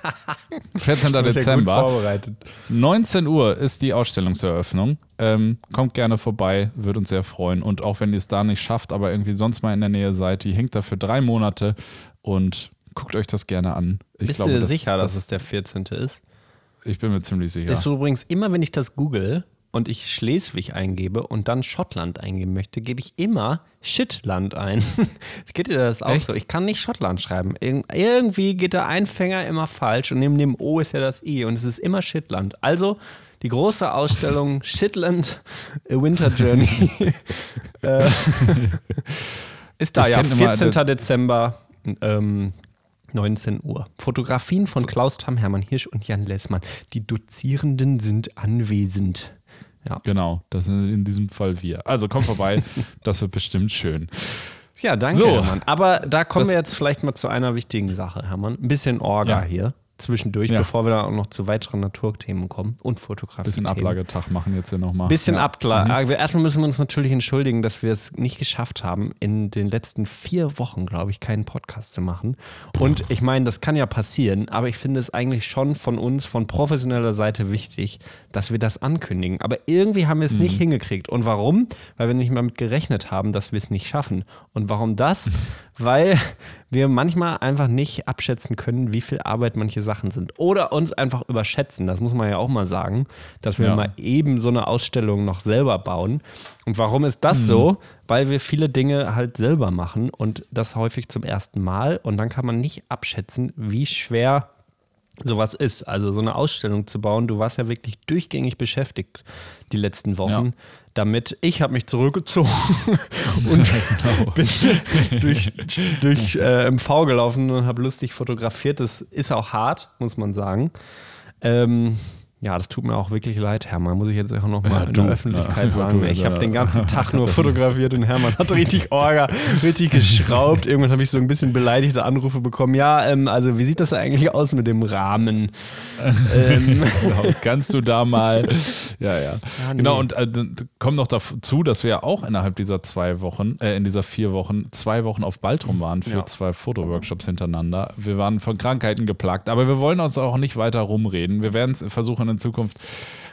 14. Dezember. vorbereitet. 19 Uhr ist die Ausstellungseröffnung. Ähm, kommt gerne vorbei, würde uns sehr freuen. Und auch wenn ihr es da nicht schafft, aber irgendwie sonst mal in der Nähe seid, die hängt da für drei Monate und guckt euch das gerne an. Ich Bist glaube, du dir das- sicher, dass das, es der 14. ist? Ich bin mir ziemlich sicher. Ist übrigens immer, wenn ich das google und ich Schleswig eingebe und dann Schottland eingeben möchte, gebe ich immer Shitland ein. geht dir das auch Echt? so? Ich kann nicht Schottland schreiben. Irg irgendwie geht der Einfänger immer falsch und neben dem O ist ja das I und es ist immer Shitland. Also die große Ausstellung Shitland A Winter Journey äh, ist da Ich ja, kenn immer 14. Dezember. Ähm, 19 Uhr. Fotografien von Klaus Tam, Hermann Hirsch und Jan Lessmann. Die Dozierenden sind anwesend. Ja, Genau, das sind in diesem Fall wir. Also kommt vorbei, das wird bestimmt schön. ja danke, So. Hermann. Aber da kommen wir jetzt vielleicht mal zu einer wichtigen Sache, Hermann. Ein bisschen Orga Ja. hier zwischendurch, Ja. bevor wir dann auch noch zu weiteren Naturthemen kommen und Fotografie. Bisschen Ablagetag machen jetzt hier nochmal. Bisschen ja. Abklar. Erstmal müssen wir uns natürlich entschuldigen, dass wir es nicht geschafft haben, in den letzten vier Wochen, glaube ich, keinen Podcast zu machen. Und ich meine, das kann ja passieren, aber ich finde es eigentlich schon von uns, von professioneller Seite wichtig, dass wir das ankündigen. Aber irgendwie haben wir es nicht hingekriegt. Und warum? Weil wir nicht mal mit gerechnet haben, dass wir es nicht schaffen. Und warum das? Weil wir manchmal einfach nicht abschätzen können, wie viel Arbeit manche Sachen sind. Oder uns einfach überschätzen. Das muss man ja auch mal sagen, dass wir Ja. mal eben so eine Ausstellung noch selber bauen. Und warum ist das so? Weil wir viele Dinge halt selber machen und das häufig zum ersten Mal. Und dann kann man nicht abschätzen, wie schwer sowas ist. Also so eine Ausstellung zu bauen. Du warst ja wirklich durchgängig beschäftigt die letzten Wochen. Damit ich habe mich zurückgezogen und Genau. bin durch, durch äh, MV gelaufen und habe lustig fotografiert. Das ist auch hart, muss man sagen. Ähm, ja, das tut mir auch wirklich leid, Hermann. Muss ich jetzt auch nochmal Ja, in du, der Öffentlichkeit ja. sagen. Du, Ich habe ja. den ganzen Tag nur fotografiert und Hermann hat richtig Orga, richtig geschraubt. Irgendwann habe ich so ein bisschen beleidigte Anrufe bekommen. Ja, ähm, also wie sieht das eigentlich aus mit dem Rahmen? ähm, Genau, kannst du da mal. Ja, ja. nee. Genau, und äh, kommt noch dazu, dass wir ja auch innerhalb dieser zwei Wochen, äh, in dieser vier Wochen, zwei Wochen auf Baltrum waren für Ja. zwei Fotoworkshops hintereinander. Wir waren von Krankheiten geplagt, aber wir wollen uns auch nicht weiter rumreden. Wir werden es versuchen in Zukunft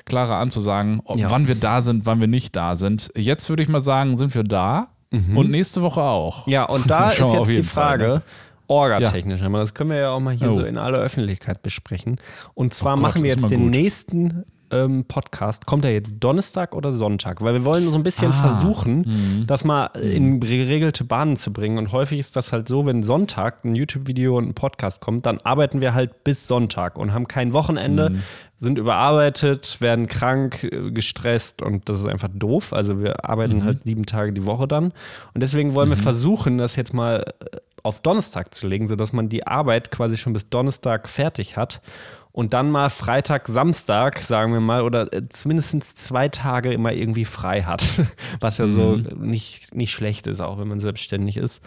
klarer anzusagen, ob, Ja. wann wir da sind, wann wir nicht da sind. Jetzt würde ich mal sagen, sind wir da und nächste Woche auch. Mhm. Ja, und da ist jetzt die Fall, Frage, ne? orgatechnisch, aber das können wir ja auch mal hier Oh. so in aller Öffentlichkeit besprechen. Und zwar Oh Gott, machen wir jetzt den nächsten ähm, Podcast. Kommt er jetzt Donnerstag oder Sonntag? Weil wir wollen so ein bisschen Ah. versuchen, das mal in geregelte Bahnen zu bringen. Und häufig ist das halt so, wenn Sonntag ein YouTube-Video und ein Podcast kommt, dann arbeiten wir halt bis Sonntag und haben kein Wochenende, sind überarbeitet, werden krank, äh, gestresst und das ist einfach doof. Also wir arbeiten halt sieben Tage die Woche dann. Und deswegen wollen wir versuchen, das jetzt mal äh, auf Donnerstag zu legen, sodass man die Arbeit quasi schon bis Donnerstag fertig hat. Und dann mal Freitag, Samstag, sagen wir mal, oder äh, zumindest zwei Tage immer irgendwie frei hat. Was ja so nicht, nicht schlecht ist, auch wenn man selbstständig ist.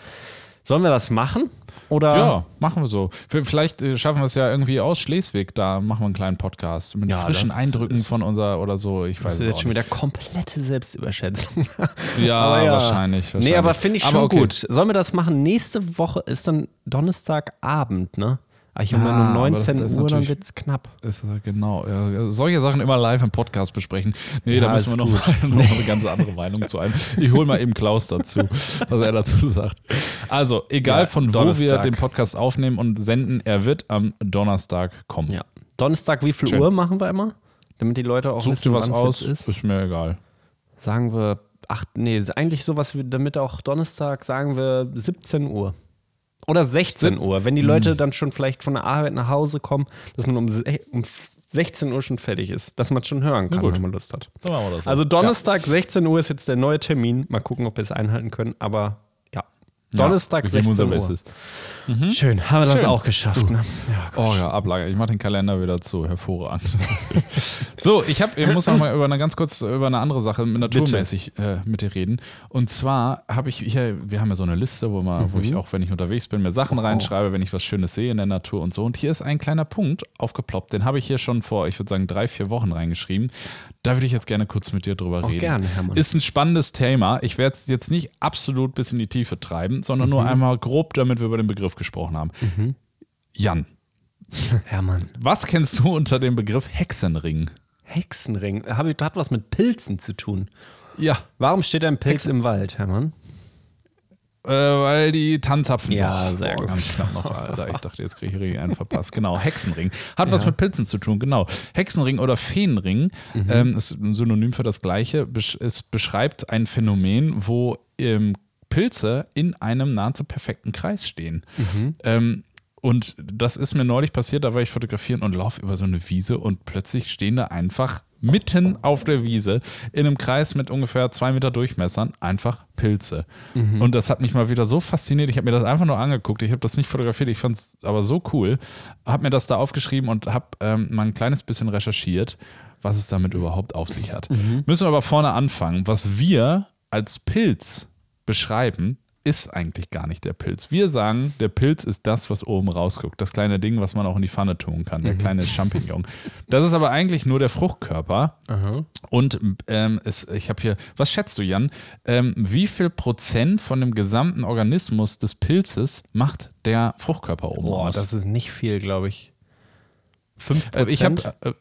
Sollen wir das machen? Oder? Ja, machen wir so. Vielleicht äh, schaffen wir es ja irgendwie aus Schleswig, da machen wir einen kleinen Podcast mit Ja, frischen Eindrücken von unser oder so. Ich weiß Das ist jetzt schon nicht. wieder komplette Selbstüberschätzung. Ja, Aber wahrscheinlich, wahrscheinlich. Nee, aber finde ich schon okay. gut. Sollen wir das machen? Nächste Woche ist dann Donnerstagabend, ne? Ah, Ich habe Ah, nur aber das- 19 das ist Uhr, dann wird es knapp. Ist, äh, genau. Ja, solche Sachen immer live im Podcast besprechen. Nee, Ja, da müssen wir noch, mal, noch eine ganz andere Meinung zu ein. Ich hole mal eben Klaus dazu, was er dazu sagt. Also, egal Ja, von wo wir Donnerstag. den Podcast aufnehmen und senden, er wird am Donnerstag kommen. Ja. Donnerstag, wie viel Schön. Uhr machen wir immer? Damit die Leute auch Such wissen, dir was aus, ist. ist mir egal. Sagen wir, ach nee, eigentlich sowas wie, damit auch Donnerstag, sagen wir 17 Uhr. Oder 16 Sieb- Uhr, wenn die Leute dann schon vielleicht von der Arbeit nach Hause kommen, dass man um, se- um 16 Uhr schon fertig ist, dass man es schon hören kann, wenn man Lust hat. Das. Also Donnerstag, 16 Uhr ist jetzt der neue Termin. Mal gucken, ob wir es einhalten können, aber ja. Donnerstag geben 16 unser Uhr. Bestes. Schön, haben wir das Schön. auch geschafft. Ne? Ja, Gott. Oh ja, Ablage. Ich mache den Kalender wieder zu. Hervorragend. so, ich, hab, ich muss noch mal über eine ganz kurz über eine andere Sache naturmäßig äh, mit dir reden. Und zwar habe ich hier, wir haben ja so eine Liste, wo, man, wo ich auch, wenn ich unterwegs bin, mir Sachen reinschreibe, wenn ich was Schönes sehe in der Natur und so. Und hier ist ein kleiner Punkt aufgeploppt. Den habe ich hier schon vor, ich würde sagen, drei, vier Wochen reingeschrieben. Da würde ich jetzt gerne kurz mit dir drüber reden. gerne, Hermann. Ist ein spannendes Thema. Ich werde es jetzt nicht absolut bis in die Tiefe treiben, sondern nur einmal grob, damit wir über den Begriff gesprochen haben. Jan, Hermann. was kennst du unter dem Begriff Hexenring? Hexenring. Hab ich, hat was mit Pilzen zu tun. Ja, Warum steht ein Pilz im Wald, Hermann? äh, weil die Tanzapfen. Ja, sehr boah, gut. ganz knapp noch, Alter. Ich dachte, jetzt kriege ich einen verpasst. Genau, Hexenring. Hat was mit Pilzen zu tun, genau. Hexenring oder Feenring Mhm. ähm, ist ein Synonym für das Gleiche. Es beschreibt ein Phänomen, wo ähm, Pilze in einem nahezu perfekten Kreis stehen. Mhm. Ähm, und das ist mir neulich passiert, da war ich fotografieren und laufe über so eine Wiese und plötzlich stehen da einfach mitten auf der Wiese in einem Kreis mit ungefähr zwei Meter Durchmessern einfach Pilze. Und das hat mich mal wieder so fasziniert. Ich habe mir das einfach nur angeguckt. Ich habe das nicht fotografiert. Ich fand es aber so cool. Habe mir das da aufgeschrieben und habe ähm, mal ein kleines bisschen recherchiert, was es damit überhaupt auf sich hat. Müssen wir aber vorne anfangen. Was wir als Pilz beschreiben, ist eigentlich gar nicht der Pilz. Wir sagen, der Pilz ist das, was oben rausguckt. Das kleine Ding, was man auch in die Pfanne tun kann, der kleine Champignon. Das ist aber eigentlich nur der Fruchtkörper. Und ähm, es, ich habe hier, was schätzt du, Jan? Ähm, wie viel Prozent von dem gesamten Organismus des Pilzes macht der Fruchtkörper oben Boah, aus? das ist nicht viel, glaube ich. 5 äh, ich habe äh,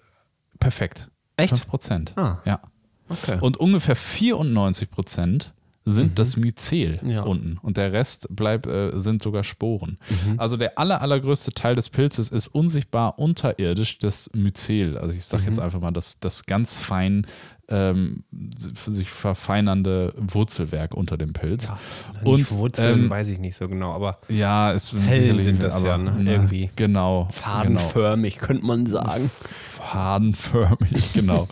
perfekt. Echt? 5 Prozent. Ah. Ja. Okay. Und ungefähr 94 Prozent sind das Myzel Mhm. Ja. unten und der Rest bleibt, äh, sind sogar Sporen. Mhm. Also der aller, allergrößte Teil des Pilzes ist unsichtbar unterirdisch das Myzel. Also ich sage jetzt Mhm. einfach mal das, das ganz fein ähm, sich verfeinernde Wurzelwerk unter dem Pilz. und Wurzeln ähm, weiß ich nicht so genau, aber ja, es sind Zellen sind das ja, ne? Irgendwie. Genau. Genau fadenförmig, könnte man sagen. fadenförmig, genau.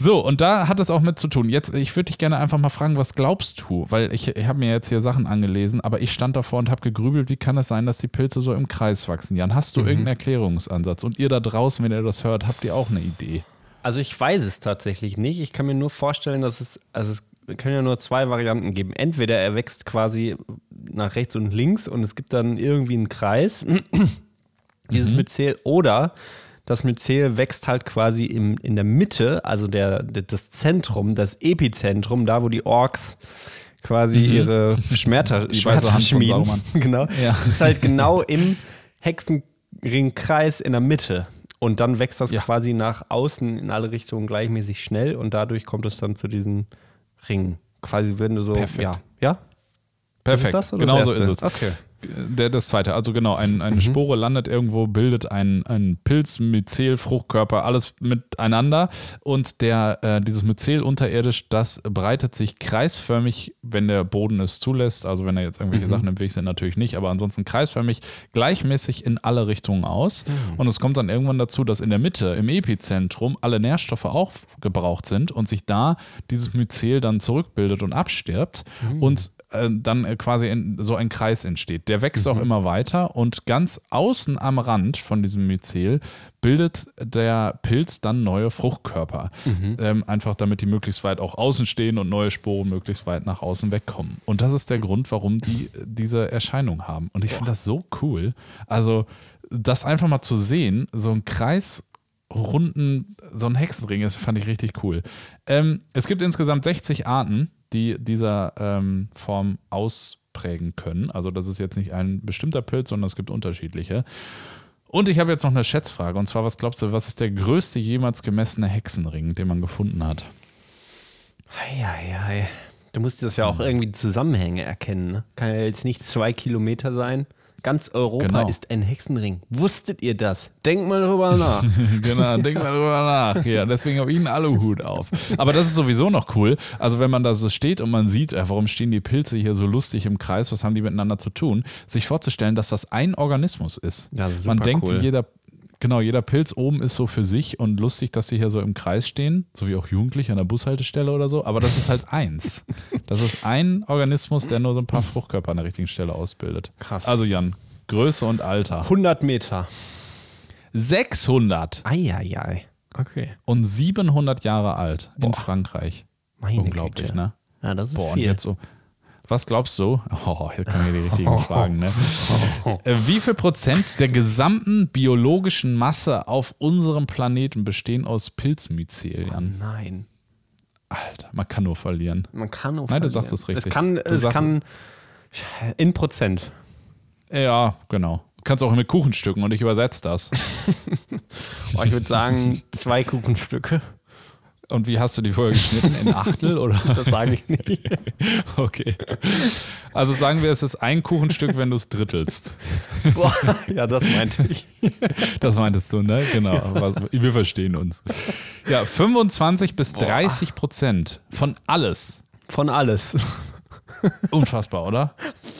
So, und da hat es auch mit zu tun. Jetzt, ich würde dich gerne einfach mal fragen, was glaubst du? Weil ich, ich habe mir jetzt hier Sachen angelesen, aber ich stand davor und habe gegrübelt, wie kann es sein, dass die Pilze so im Kreis wachsen? Jan, hast du irgendeinen Erklärungsansatz? Und ihr da draußen, wenn ihr das hört, habt ihr auch eine Idee? Also ich weiß es tatsächlich nicht. Ich kann mir nur vorstellen, dass es, also es können ja nur zwei Varianten geben. Entweder er wächst quasi nach rechts und links und es gibt dann irgendwie einen Kreis, dieses Myzel, oder das Myzel wächst halt quasi im, in der Mitte, also der, das Zentrum, das Epizentrum, da wo die Orks quasi ihre Schmerter, Die weiße Hand schmieden. Genau. Ja. Das ist halt genau im Hexenringkreis in der Mitte. Und dann wächst das Ja. quasi nach außen in alle Richtungen gleichmäßig schnell und dadurch kommt es dann zu diesen Ringen. Quasi wenn du so. Perfekt. Ja. Ja? Perfekt. Ist das oder genau so ist es. Okay. Der, das zweite, also genau, ein, Mhm. eine Spore landet irgendwo, bildet einen, einen Pilz, Myzel, Fruchtkörper, alles miteinander. Und der, äh, dieses Myzel unterirdisch, das breitet sich kreisförmig, wenn der Boden es zulässt. Also wenn da jetzt irgendwelche Mhm. Sachen im Weg sind, natürlich nicht, aber ansonsten kreisförmig gleichmäßig in alle Richtungen aus. Mhm. Und es kommt dann irgendwann dazu, dass in der Mitte, im Epizentrum, alle Nährstoffe aufgebraucht sind und sich da dieses Myzel dann zurückbildet und abstirbt. Mhm. Und dann äh, quasi so ein Kreis entsteht. Der wächst Mhm. auch immer weiter und ganz außen am Rand von diesem Myzel bildet der Pilz dann neue Fruchtkörper. Mhm. Ähm, einfach damit die möglichst weit auch außen stehen und neue Sporen möglichst weit nach außen wegkommen. Und das ist der Grund, warum die äh, diese Erscheinung haben. Und ich finde das so cool. Also, das einfach mal zu sehen, so ein Kreis runden, so ein Hexenring ist, fand ich richtig cool. Ähm, es gibt insgesamt 60 Arten, die dieser ähm, Form ausprägen können. Also das ist jetzt nicht ein bestimmter Pilz, sondern es gibt unterschiedliche. Und ich habe jetzt noch eine Schätzfrage. Und zwar, was glaubst du, was ist der größte jemals gemessene Hexenring, den man gefunden hat? Eieiei. Du musst das ja auch irgendwie Zusammenhänge erkennen. Ne? Kann ja jetzt nicht zwei Kilometer sein. Ganz Europa Genau. ist ein Hexenring. Wusstet ihr das? Denkt mal drüber nach. genau, denk mal drüber nach. Ja, deswegen habe ich einen Aluhut auf. Aber das ist sowieso noch cool. Also wenn man da so steht und man sieht, äh, warum stehen die Pilze hier so lustig im Kreis, was haben die miteinander zu tun, sich vorzustellen, dass das ein Organismus ist. Das ist man denkt, cool. jeder genau, jeder Pilz oben ist so für sich und lustig, dass sie hier so im Kreis stehen, so wie auch Jugendliche an der Bushaltestelle oder so. Aber das ist halt eins. Das ist ein Organismus, der nur so ein paar Fruchtkörper an der richtigen Stelle ausbildet. Krass. Also Jan, Größe und Alter. 100 Meter. 600 Eieiei. Okay. und 700 Jahre alt in Frankreich. Meine Unglaublich, Güte. ne? Ja, das ist Boah, und viel. jetzt so. Was glaubst du? Oh, hier kommen hier die richtigen Fragen, ne? Äh, Wie viel Prozent der gesamten biologischen Masse auf unserem Planeten bestehen aus Pilzmyzelien? Nein. Alter, man kann nur verlieren. Man kann nur Nein, du verlieren. sagst es richtig. Es kann, Du es kann in Prozent. Ja, genau. Du kannst auch mit Kuchenstücken und ich übersetze das. Oh, ich würde sagen, zwei Kuchenstücke. Und wie hast du die vorher geschnitten? In Achtel oder? Das sage ich nicht. Okay. Also sagen wir, es ist ein Kuchenstück, wenn du es drittelst. Boah, ja, das meinte ich. Das meintest du, ne? Genau. Aber Wir verstehen uns. Ja, 25 bis 30 Prozent von alles. Von alles. Unfassbar, oder?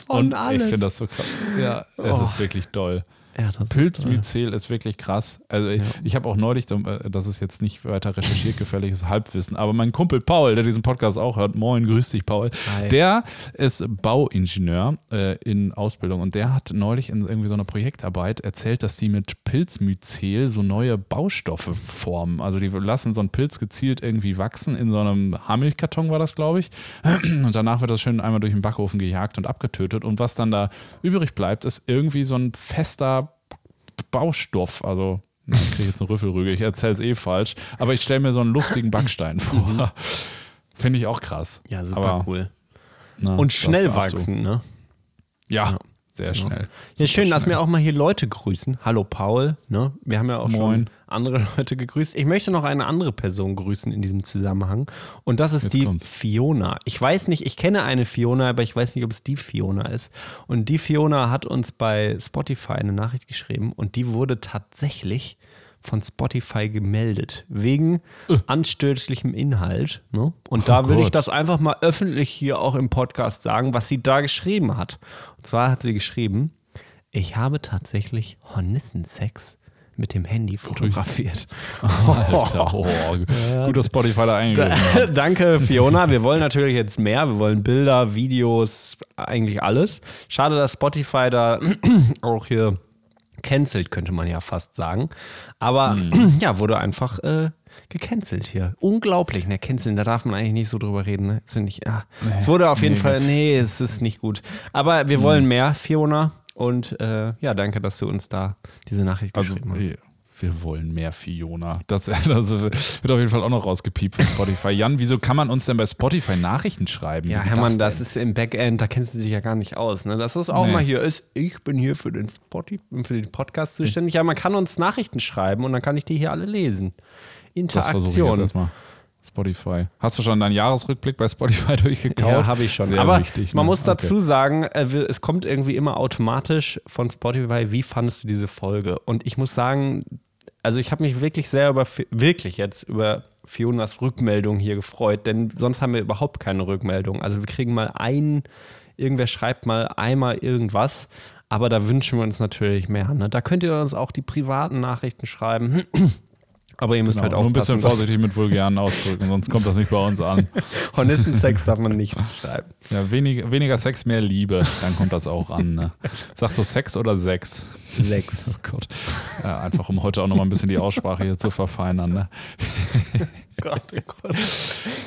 Von Und alles. ich finde das so krass. Ja, es ist wirklich toll. Ja, das Pilzmyzel ist wirklich krass. Also ich, ich habe auch neulich, äh, das ist jetzt nicht weiter recherchiert, gefährliches Halbwissen, aber mein Kumpel Paul, der diesen Podcast auch hört, moin, grüß dich Paul, Hi. der ist Bauingenieur äh, in Ausbildung und der hat neulich in irgendwie so einer Projektarbeit erzählt, dass die mit Pilzmyzel so neue Baustoffe formen. Also die lassen so einen Pilz gezielt irgendwie wachsen, in so einem Haarmilchkarton war das, glaube ich. Und danach wird das schön einmal durch den Backofen gejagt und abgetötet. Und was dann da übrig bleibt, ist irgendwie so ein fester Baustoff. Also, na, ich kriege jetzt eine Rüffelrüge, ich erzähle es eh falsch. Aber ich stelle mir so einen luftigen Backstein vor. Finde ich auch krass. Ja, super Aber, cool. na, Und schnell wachsen, ne? Ja, sehr schnell. Ja, schön, dass schnell. wir auch mal hier Leute grüßen. Hallo Paul, ne? Wir haben ja auch Moin. schon andere Leute gegrüßt. Ich möchte noch eine andere Person grüßen in diesem Zusammenhang. Und das ist Jetzt die kommt's. Fiona. Ich weiß nicht, ich kenne eine Fiona, aber ich weiß nicht, ob es die Fiona ist. Und die Fiona hat uns bei Spotify eine Nachricht geschrieben und die wurde tatsächlich von Spotify gemeldet, wegen anstößlichem Inhalt. Ne? Und da Oh will ich das einfach mal öffentlich hier auch im Podcast sagen, was sie da geschrieben hat. Und zwar hat sie geschrieben, ich habe tatsächlich Hornissensex mit dem Handy fotografiert. Alter, oh, gut, dass Spotify da eingegriffen hat. Danke, Fiona. Wir wollen natürlich jetzt mehr. Wir wollen Bilder, Videos, eigentlich alles. Schade, dass Spotify da auch hier cancelt, könnte man ja fast sagen. Aber Hm. ja, wurde einfach äh, gecancelt hier. Unglaublich, ne? Canceln, da darf man eigentlich nicht so drüber reden. Ne? Das ich, ja. es wurde auf jeden nee, Fall, nee, es ist nicht gut. Aber wir wollen mehr, Fiona. Und äh, ja, danke, dass du uns da diese Nachricht Also, geschrieben hast. Wir, wollen mehr Fiona. Das also wird auf jeden Fall auch noch rausgepiept von Spotify. Jan, wieso kann man uns denn bei Spotify Nachrichten schreiben? Ja, Hermann, das, denn? ist im Backend, da kennst du dich ja gar nicht aus. Ne? Das ist auch Nee. mal hier ist, ich bin hier für den, Spotify, für den Podcast zuständig. Ja, man kann uns Nachrichten schreiben und dann kann ich die hier alle lesen. Das versuche ich jetzt Interaktion. erstmal. Spotify. Hast du schon deinen Jahresrückblick bei Spotify durchgekaut? Ja, habe ich schon. Sehr Aber wichtig, man ne? muss dazu Okay. sagen, äh, es kommt irgendwie immer automatisch von Spotify, wie fandest du diese Folge? Und ich muss sagen, also ich habe mich wirklich sehr über, wirklich jetzt über Fionas Rückmeldung hier gefreut, denn sonst haben wir überhaupt keine Rückmeldung. Also wir kriegen mal ein, irgendwer schreibt mal einmal irgendwas, aber da wünschen wir uns natürlich mehr. Ne? Da könnt ihr uns auch die privaten Nachrichten schreiben. Aber ihr müsst Genau, halt nur ein bisschen vorsichtig mit vulgären Ausdrücken, sonst kommt das nicht bei uns an. Hornissensex darf man nicht schreiben. Ja, wenig, weniger Sex, mehr Liebe, dann kommt das auch an. Ne? Sagst du Sex oder Sex? Sechs. Oh Gott. Ja, einfach um heute auch nochmal ein bisschen die Aussprache hier zu verfeinern. Ne? Gott, oh Gott.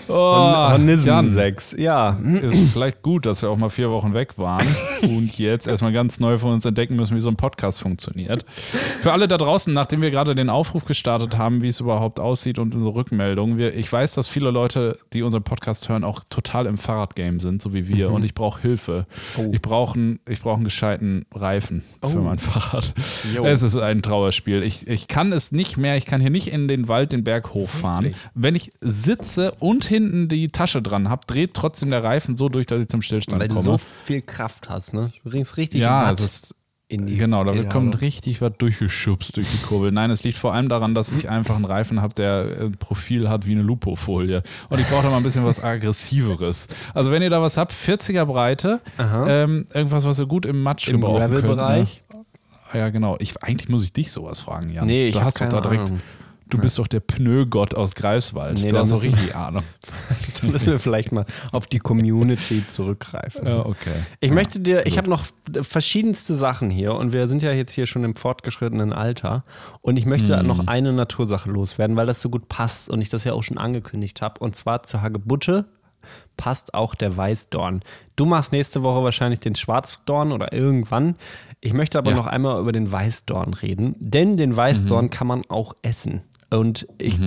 Oh, Hornissensex, ja. ist vielleicht gut, dass wir auch mal vier Wochen weg waren und jetzt erstmal ganz neu von uns entdecken müssen, wie so ein Podcast funktioniert. Für alle da draußen, nachdem wir gerade den Aufruf gestartet haben, wie es überhaupt aussieht und unsere Rückmeldung, wir, ich weiß, dass viele Leute, die unseren Podcast hören, auch total im Fahrradgame sind, so wie wir. Und ich brauche Hilfe. Oh. Ich brauche einen, ich brauch einen gescheiten Reifen für Oh. mein Fahrrad. Jo. Es ist ein Trauerspiel. Ich, ich kann es nicht mehr, ich kann hier nicht in den Wald den Berg hochfahren. Wirklich? Wenn ich sitze und hinten die Tasche dran habe, dreht trotzdem der Reifen so durch, dass ich zum Stillstand Weil du komme. so viel Kraft hast, ne? Du bringst richtig ja, es ist in die Genau, da Pedale. kommt richtig was durchgeschubst durch die Kurbel. Nein, es liegt vor allem daran, dass ich einfach einen Reifen habe, der ein Profil hat wie eine Lupo-Folie. Und ich brauche da mal ein bisschen was Aggressiveres. Also wenn ihr da was habt, 40er Breite, ähm, irgendwas, was ihr gut im Matsch Im gebrauchen könnt. Gravel-Bereich. Ne? ja, genau. Ich, eigentlich muss ich dich sowas fragen, Jan. Nee, ich du hast doch da keine direkt. Ahnung. Du bist doch der Pneu-Gott aus Greifswald. Nee, du da hast doch richtig Ahnung. Da müssen wir vielleicht mal auf die Community zurückgreifen. Ja, okay. Ich möchte dir, ich habe noch verschiedenste Sachen hier und wir sind ja jetzt hier schon im fortgeschrittenen Alter und ich möchte Mhm. noch eine Natursache loswerden, weil das so gut passt und ich das ja auch schon angekündigt habe und zwar zur Hagebutte passt auch der Weißdorn. Du machst nächste Woche wahrscheinlich den Schwarzdorn oder irgendwann. Ich möchte aber Ja. noch einmal über den Weißdorn reden, denn den Mhm. Weißdorn kann man auch essen. Und ich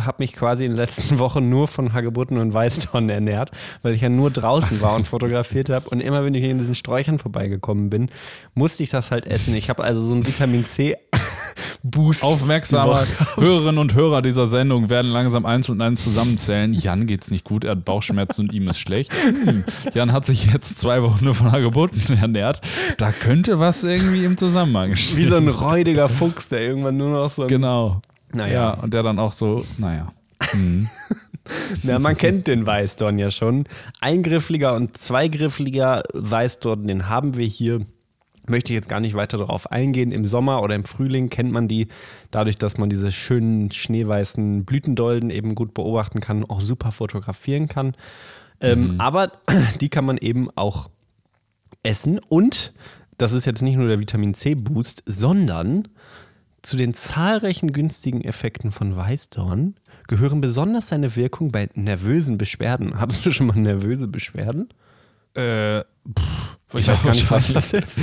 habe mich quasi in den letzten Wochen nur von Hagebutten und Weißdorn ernährt, weil ich ja nur draußen war und fotografiert habe. Und immer wenn ich in diesen Sträuchern vorbeigekommen bin, musste ich das halt essen. Ich habe also so einen Vitamin C-Boost. Aufmerksame Hörerinnen und Hörer dieser Sendung werden langsam eins und eins zusammenzählen. Jan geht's nicht gut, er hat Bauchschmerzen und ihm ist schlecht. Hm. Jan hat sich jetzt zwei Wochen nur von Hagebutten ernährt. Da könnte was irgendwie im Zusammenhang stehen. Wie so ein räudiger Fuchs, der irgendwann nur noch so ein Genau. Naja. Ja, und der dann auch so, naja. Ja, man kennt den Weißdorn ja schon. Eingriffliger und zweigriffliger Weißdorn, den haben wir hier. Möchte ich jetzt gar nicht weiter darauf eingehen. Im Sommer oder im Frühling kennt man die, dadurch, dass man diese schönen schneeweißen Blütendolden eben gut beobachten kann, auch super fotografieren kann. Ähm, aber die kann man eben auch essen. Und das ist jetzt nicht nur der Vitamin C-Boost, sondern zu den zahlreichen günstigen Effekten von Weißdorn gehören besonders seine Wirkung bei nervösen Beschwerden. Hattest du schon mal nervöse Beschwerden? Äh, pff, Ich weiß gar nicht, was das ist.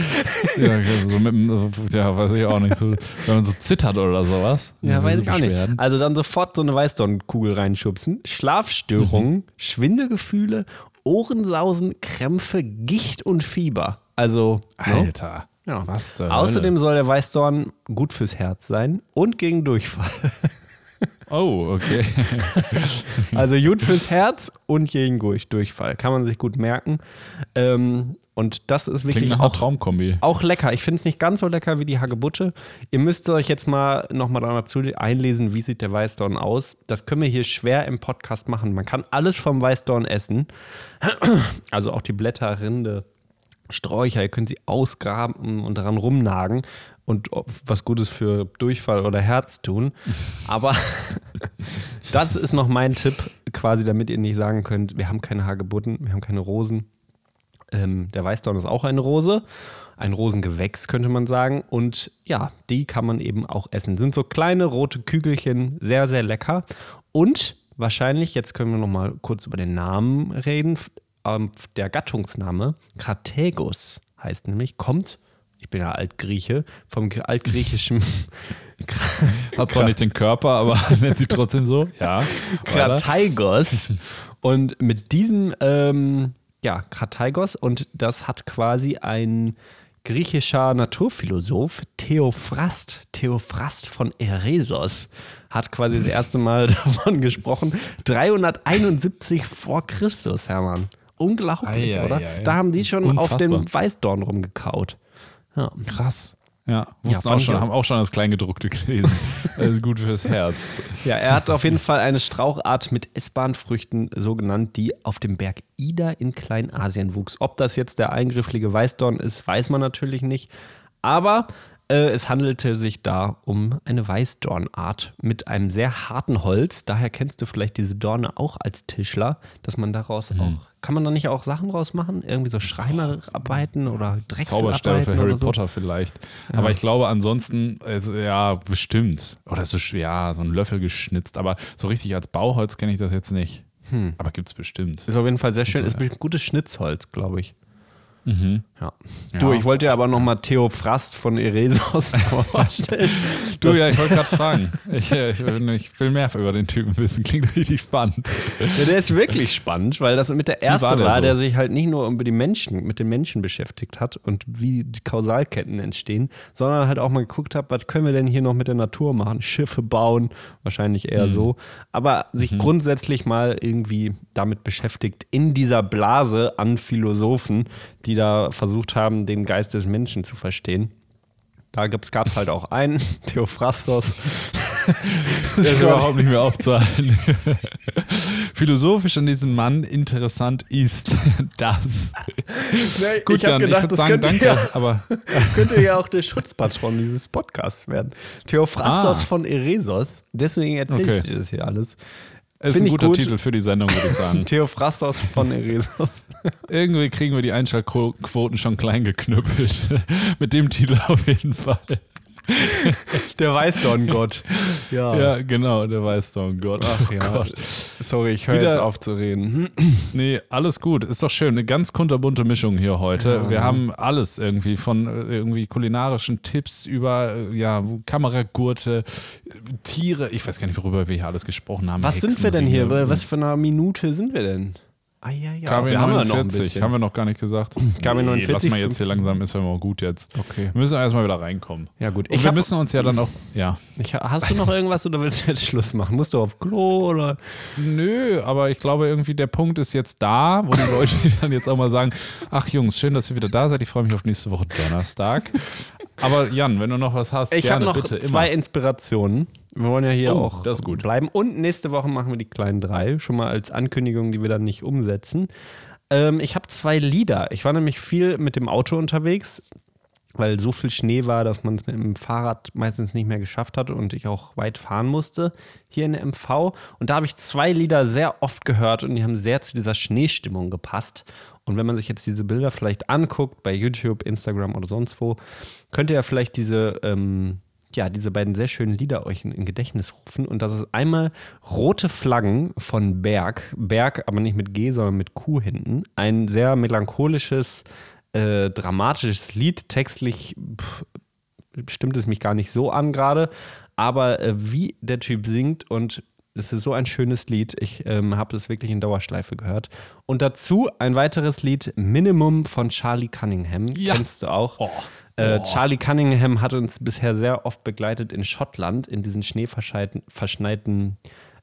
Ja, so mit, ja, weiß ich auch nicht. So, wenn man so zittert oder sowas. Ja, weiß ich auch nicht. Also dann sofort so eine Weißdornkugel reinschubsen. Schlafstörungen, Mhm. Schwindelgefühle, Ohrensausen, Krämpfe, Gicht und Fieber. Also, ne? Alter. Ja. Was zur Außerdem soll der Weißdorn gut fürs Herz sein und gegen Durchfall. Oh, okay. Also gut fürs Herz und gegen Durch- Durchfall. Kann man sich gut merken. Ähm, und das ist Klingt wirklich nach einer auch, Traumkombi. auch lecker. Ich finde es nicht ganz so lecker wie die Hagebutte. Ihr müsst euch jetzt mal nochmal dazu einlesen, wie sieht der Weißdorn aus. Das können wir hier schwer im Podcast machen. Man kann alles vom Weißdorn essen. Also auch die Blätter, Rinde, Sträucher. Ihr könnt sie ausgraben und daran rumnagen und was Gutes für Durchfall oder Herz tun. Aber das ist noch mein Tipp, quasi, damit ihr nicht sagen könnt, wir haben keine Hagebutten, wir haben keine Rosen. Ähm, der Weißdorn ist auch eine Rose, ein Rosengewächs könnte man sagen. Und ja, die kann man eben auch essen. Sind so kleine rote Kügelchen, sehr, sehr lecker. Und wahrscheinlich, jetzt können wir noch mal kurz über den Namen reden. Ähm, der Gattungsname Krategus heißt nämlich, kommt, ich bin ja Altgrieche, vom Gr- altgriechischen Hat zwar nicht den Körper, aber nennt sie trotzdem so. Ja. weiter. Krataigos. Und mit diesem, ähm, ja, Krataigos, und das hat quasi ein griechischer Naturphilosoph, Theophrast, Theophrast von Eresos, hat quasi das erste Mal davon gesprochen. 371 vor Christus, Hermann. Unglaublich, Ei, ei, oder? ei. Da haben die schon auf Unfassbar. dem Weißdorn rumgekaut. Ja. Krass. Ja, Ja, wussten fand auch ich schon, auch. haben auch schon das Kleingedruckte gelesen. also gut fürs Herz. Ja, er hat auf jeden Fall eine Strauchart mit essbaren Früchten, so genannt, die auf dem Berg Ida in Kleinasien wuchs. Ob das jetzt der eingrifflige Weißdorn ist, weiß man natürlich nicht. Aber äh, es handelte sich da um eine Weißdornart mit einem sehr harten Holz. Daher kennst du vielleicht diese Dorne auch als Tischler, dass man daraus Mhm. auch. Kann man da nicht auch Sachen draus machen? Irgendwie so Schreinerarbeiten oder Drechselarbeiten? Zauberstäbe für Harry so? Potter vielleicht. Aber ich glaube ansonsten, es, ja, bestimmt. Oder so, ja, so ein Löffel geschnitzt. Aber so richtig als Bauholz kenne ich das jetzt nicht. Hm. Aber gibt es bestimmt. Ist auf jeden Fall sehr schön. So, ist ja. bestimmt gutes Schnitzholz, glaube ich. Mhm. Ja. Du, Ja. ich wollte dir aber nochmal Theophrast von Eresos vorstellen. Du, Das- ja, ich wollte gerade fragen. Ich, äh, ich, will- ich will mehr über den Typen wissen. Klingt richtig spannend. Ja, der ist wirklich spannend, weil das mit der erste war war, der der, so? sich halt nicht nur über die Menschen, mit den Menschen beschäftigt hat und wie die Kausalketten entstehen, sondern halt auch mal geguckt hat, was können wir denn hier noch mit der Natur machen? Schiffe bauen, wahrscheinlich eher so. Aber sich grundsätzlich mal irgendwie damit beschäftigt, in dieser Blase an Philosophen, die da versucht haben, den Geist des Menschen zu verstehen. Da gab es halt auch einen, Theophrastos. Der ist überhaupt nicht mehr aufzuhalten. Philosophisch an diesem Mann interessant ist das. Nee, Gut, ich habe gedacht, würd das sagen, könnte, danke, ja, aber könnte ja auch der Schutzpatron dieses Podcasts werden. Theophrastos Ah. von Eresos. Deswegen erzähle Okay. ich dir das hier alles. Ist Find ein guter gut. Titel für die Sendung, würde ich sagen. Theophrastos von Eresos. Irgendwie kriegen wir die Einschaltquoten schon klein geknüppelt. Mit dem Titel auf jeden Fall. Der Weißdorngott. Ja. Ja, genau, der weiß doch, Gott. Ach Ja. Gott. Sorry, ich höre jetzt auf zu reden. Nee, alles gut. Ist doch schön. Eine ganz kunterbunte Mischung hier heute. Wir haben alles irgendwie von äh, irgendwie kulinarischen Tipps über äh, ja, Kameragurte, Tiere. Ich weiß gar nicht, worüber wir hier alles gesprochen haben. Was sind wir denn hier? Was für eine Minute sind wir denn? Ah, ja, ja. KW wir haben ja 49, noch ein bisschen. haben wir noch gar nicht gesagt. KW Nee, 49, lass mal jetzt hier langsam, ist ja mal gut jetzt. Okay. Wir müssen erstmal wieder reinkommen. Ja, gut. Und Ich wir hab- müssen uns ja dann auch, ja. Ich, hast du noch irgendwas oder willst du jetzt Schluss machen? Musst du auf Klo oder? Nö, aber ich glaube irgendwie der Punkt ist jetzt da, wo die Leute dann jetzt auch mal sagen, ach Jungs, schön, dass ihr wieder da seid. Ich freue mich auf nächste Woche Donnerstag. Aber Jan, wenn du noch was hast, Ich habe noch bitte, zwei immer. Inspirationen. Wir wollen ja hier Oh, auch das ist gut. bleiben. Und nächste Woche machen wir die kleinen drei. Schon mal als Ankündigung, die wir dann nicht umsetzen. Ähm, ich habe zwei Lieder. Ich war nämlich viel mit dem Auto unterwegs, weil so viel Schnee war, dass man es mit dem Fahrrad meistens nicht mehr geschafft hat und ich auch weit fahren musste hier in der MV. Und da habe ich zwei Lieder sehr oft gehört und die haben sehr zu dieser Schneestimmung gepasst. Und wenn man sich jetzt diese Bilder vielleicht anguckt, bei YouTube, Instagram oder sonst wo, könnt ihr ja vielleicht diese, ähm, ja, diese beiden sehr schönen Lieder euch in, in Gedächtnis rufen. Und das ist einmal Rote Flaggen von Berg. Berg, aber nicht mit G, sondern mit Q hinten. Ein sehr melancholisches, äh, dramatisches Lied. Textlich pff, stimmt es mich gar nicht so an gerade. Aber äh, wie der Typ singt und es ist so ein schönes Lied. Ich ähm, habe das wirklich in Dauerschleife gehört. Und dazu ein weiteres Lied, Minimum von Charlie Cunningham. Ja. Kennst du auch? Oh. Äh, Charlie Cunningham hat uns bisher sehr oft begleitet in Schottland, in diesen schneeverschneiten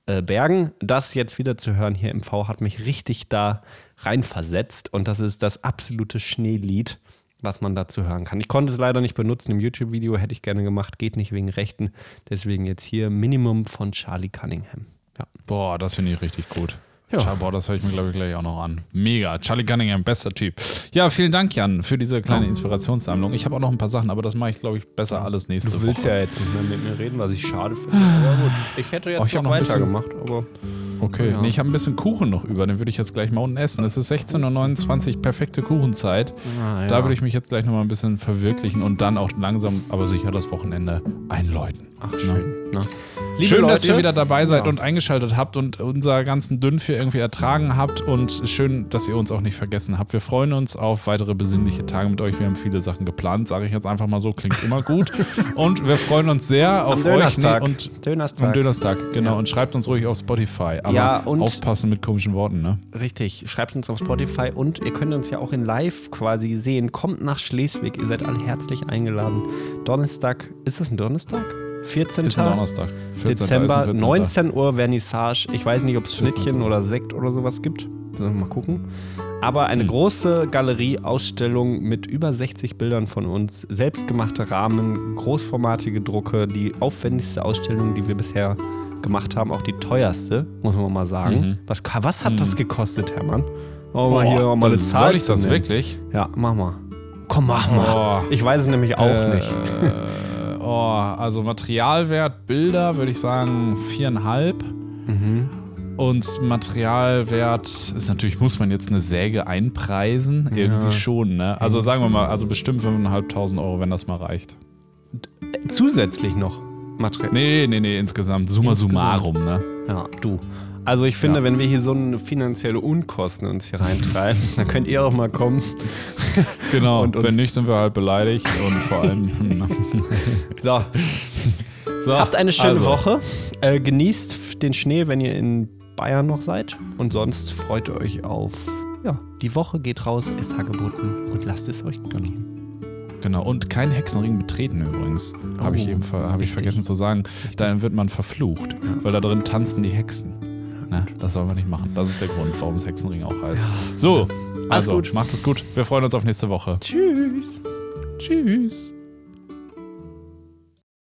äh, Bergen. Das jetzt wieder zu hören hier im V hat mich richtig da reinversetzt. Und das ist das absolute Schneelied, was man dazu hören kann. Ich konnte es leider nicht benutzen im YouTube-Video, hätte ich gerne gemacht, geht nicht wegen Rechten. Deswegen jetzt hier Minimum von Charlie Cunningham. Ja. Boah, das finde ich richtig gut. Ja. Boah, das höre ich mir, glaube ich, gleich auch noch an. Mega. Charlie Cunningham, bester Typ. Ja, vielen Dank, Jan, für diese kleine Inspirationssammlung. Ich habe auch noch ein paar Sachen, aber das mache ich, glaube ich, besser alles nächste Du willst Woche. ja jetzt nicht mehr mit mir reden, was ich schade finde. Aber gut, ich hätte jetzt Oh, ich noch noch weitergemacht. Aber Okay, Ja. nee, ich habe ein bisschen Kuchen noch über, den würde ich jetzt gleich mal unten essen. Es ist 16.29 Uhr, perfekte Kuchenzeit. Ah, Da ja. würde ich mich jetzt gleich nochmal ein bisschen verwirklichen und dann auch langsam, aber sicher das Wochenende einläuten. Ach, schön. Na. Liebe Schön, dass Leute, ihr wieder dabei seid Ja. und eingeschaltet habt und unser ganzen Dünnvieh irgendwie ertragen habt und schön, dass ihr uns auch nicht vergessen habt. Wir freuen uns auf weitere besinnliche Tage mit euch. Wir haben viele Sachen geplant, sage ich jetzt einfach mal so, klingt immer gut. und wir freuen uns sehr auf Am euch Dönerstag. Nee, und Dönerstag. am Dönerstag, genau. Und schreibt uns ruhig auf Spotify. Aber Ja, und- aufpassen mit komischen Worten, ne? Richtig, schreibt uns auf Spotify und ihr könnt uns ja auch in live quasi sehen. Kommt nach Schleswig, ihr seid alle herzlich eingeladen. Donnerstag, ist das ein Donnerstag? 14. Ist Donnerstag. 14. Dezember, ist ein 14. 19 Uhr Vernissage. Ich weiß nicht, ob es. Schnittchen oder Sekt oder sowas gibt. Mal gucken. Aber eine große Galerie-Ausstellung mit über 60 Bildern von uns, selbstgemachte Rahmen, großformatige Drucke, die aufwendigste Ausstellung, die wir bisher gemacht haben, auch die teuerste, muss man mal sagen. Mhm. Was, was hat das gekostet, Hermann? Oh, mal hier mal eine Zahl Soll ich das nennen. wirklich? Ja, mach mal. Komm, mach mal. Boah. Ich weiß es nämlich auch Äh, nicht. Oh, also Materialwert, Bilder würde ich sagen viereinhalb. Mhm. Und Materialwert ist natürlich, muss man jetzt eine Säge einpreisen. Irgendwie Ja. schon, ne? Also sagen wir mal, also bestimmt 5.500 Euro, wenn das mal reicht. Zusätzlich noch Material. Nee, nee, nee, insgesamt. Summa Insgesamt. summarum, ne? Ja, du. Also ich finde, Ja. wenn wir hier so eine finanzielle Unkosten uns hier reintreiben, dann könnt ihr auch mal kommen. Genau. Und wenn nicht, sind wir halt beleidigt und vor allem. So, so, habt eine schöne also, Woche. Äh, genießt den Schnee, wenn ihr in Bayern noch seid. Und sonst freut ihr euch auf, ja, die Woche geht raus, ist Hagebutten und lasst es euch gut gehen. Genau. Und kein Hexenring betreten übrigens. Habe ich Oh, eben hab ich richtig. vergessen zu sagen. Da wird man verflucht, weil da drin tanzen die Hexen. Ne? Das soll man nicht machen. Das ist der Grund, warum es Hexenring auch heißt. So, also macht es gut. Wir freuen uns auf nächste Woche. Tschüss. Tschüss.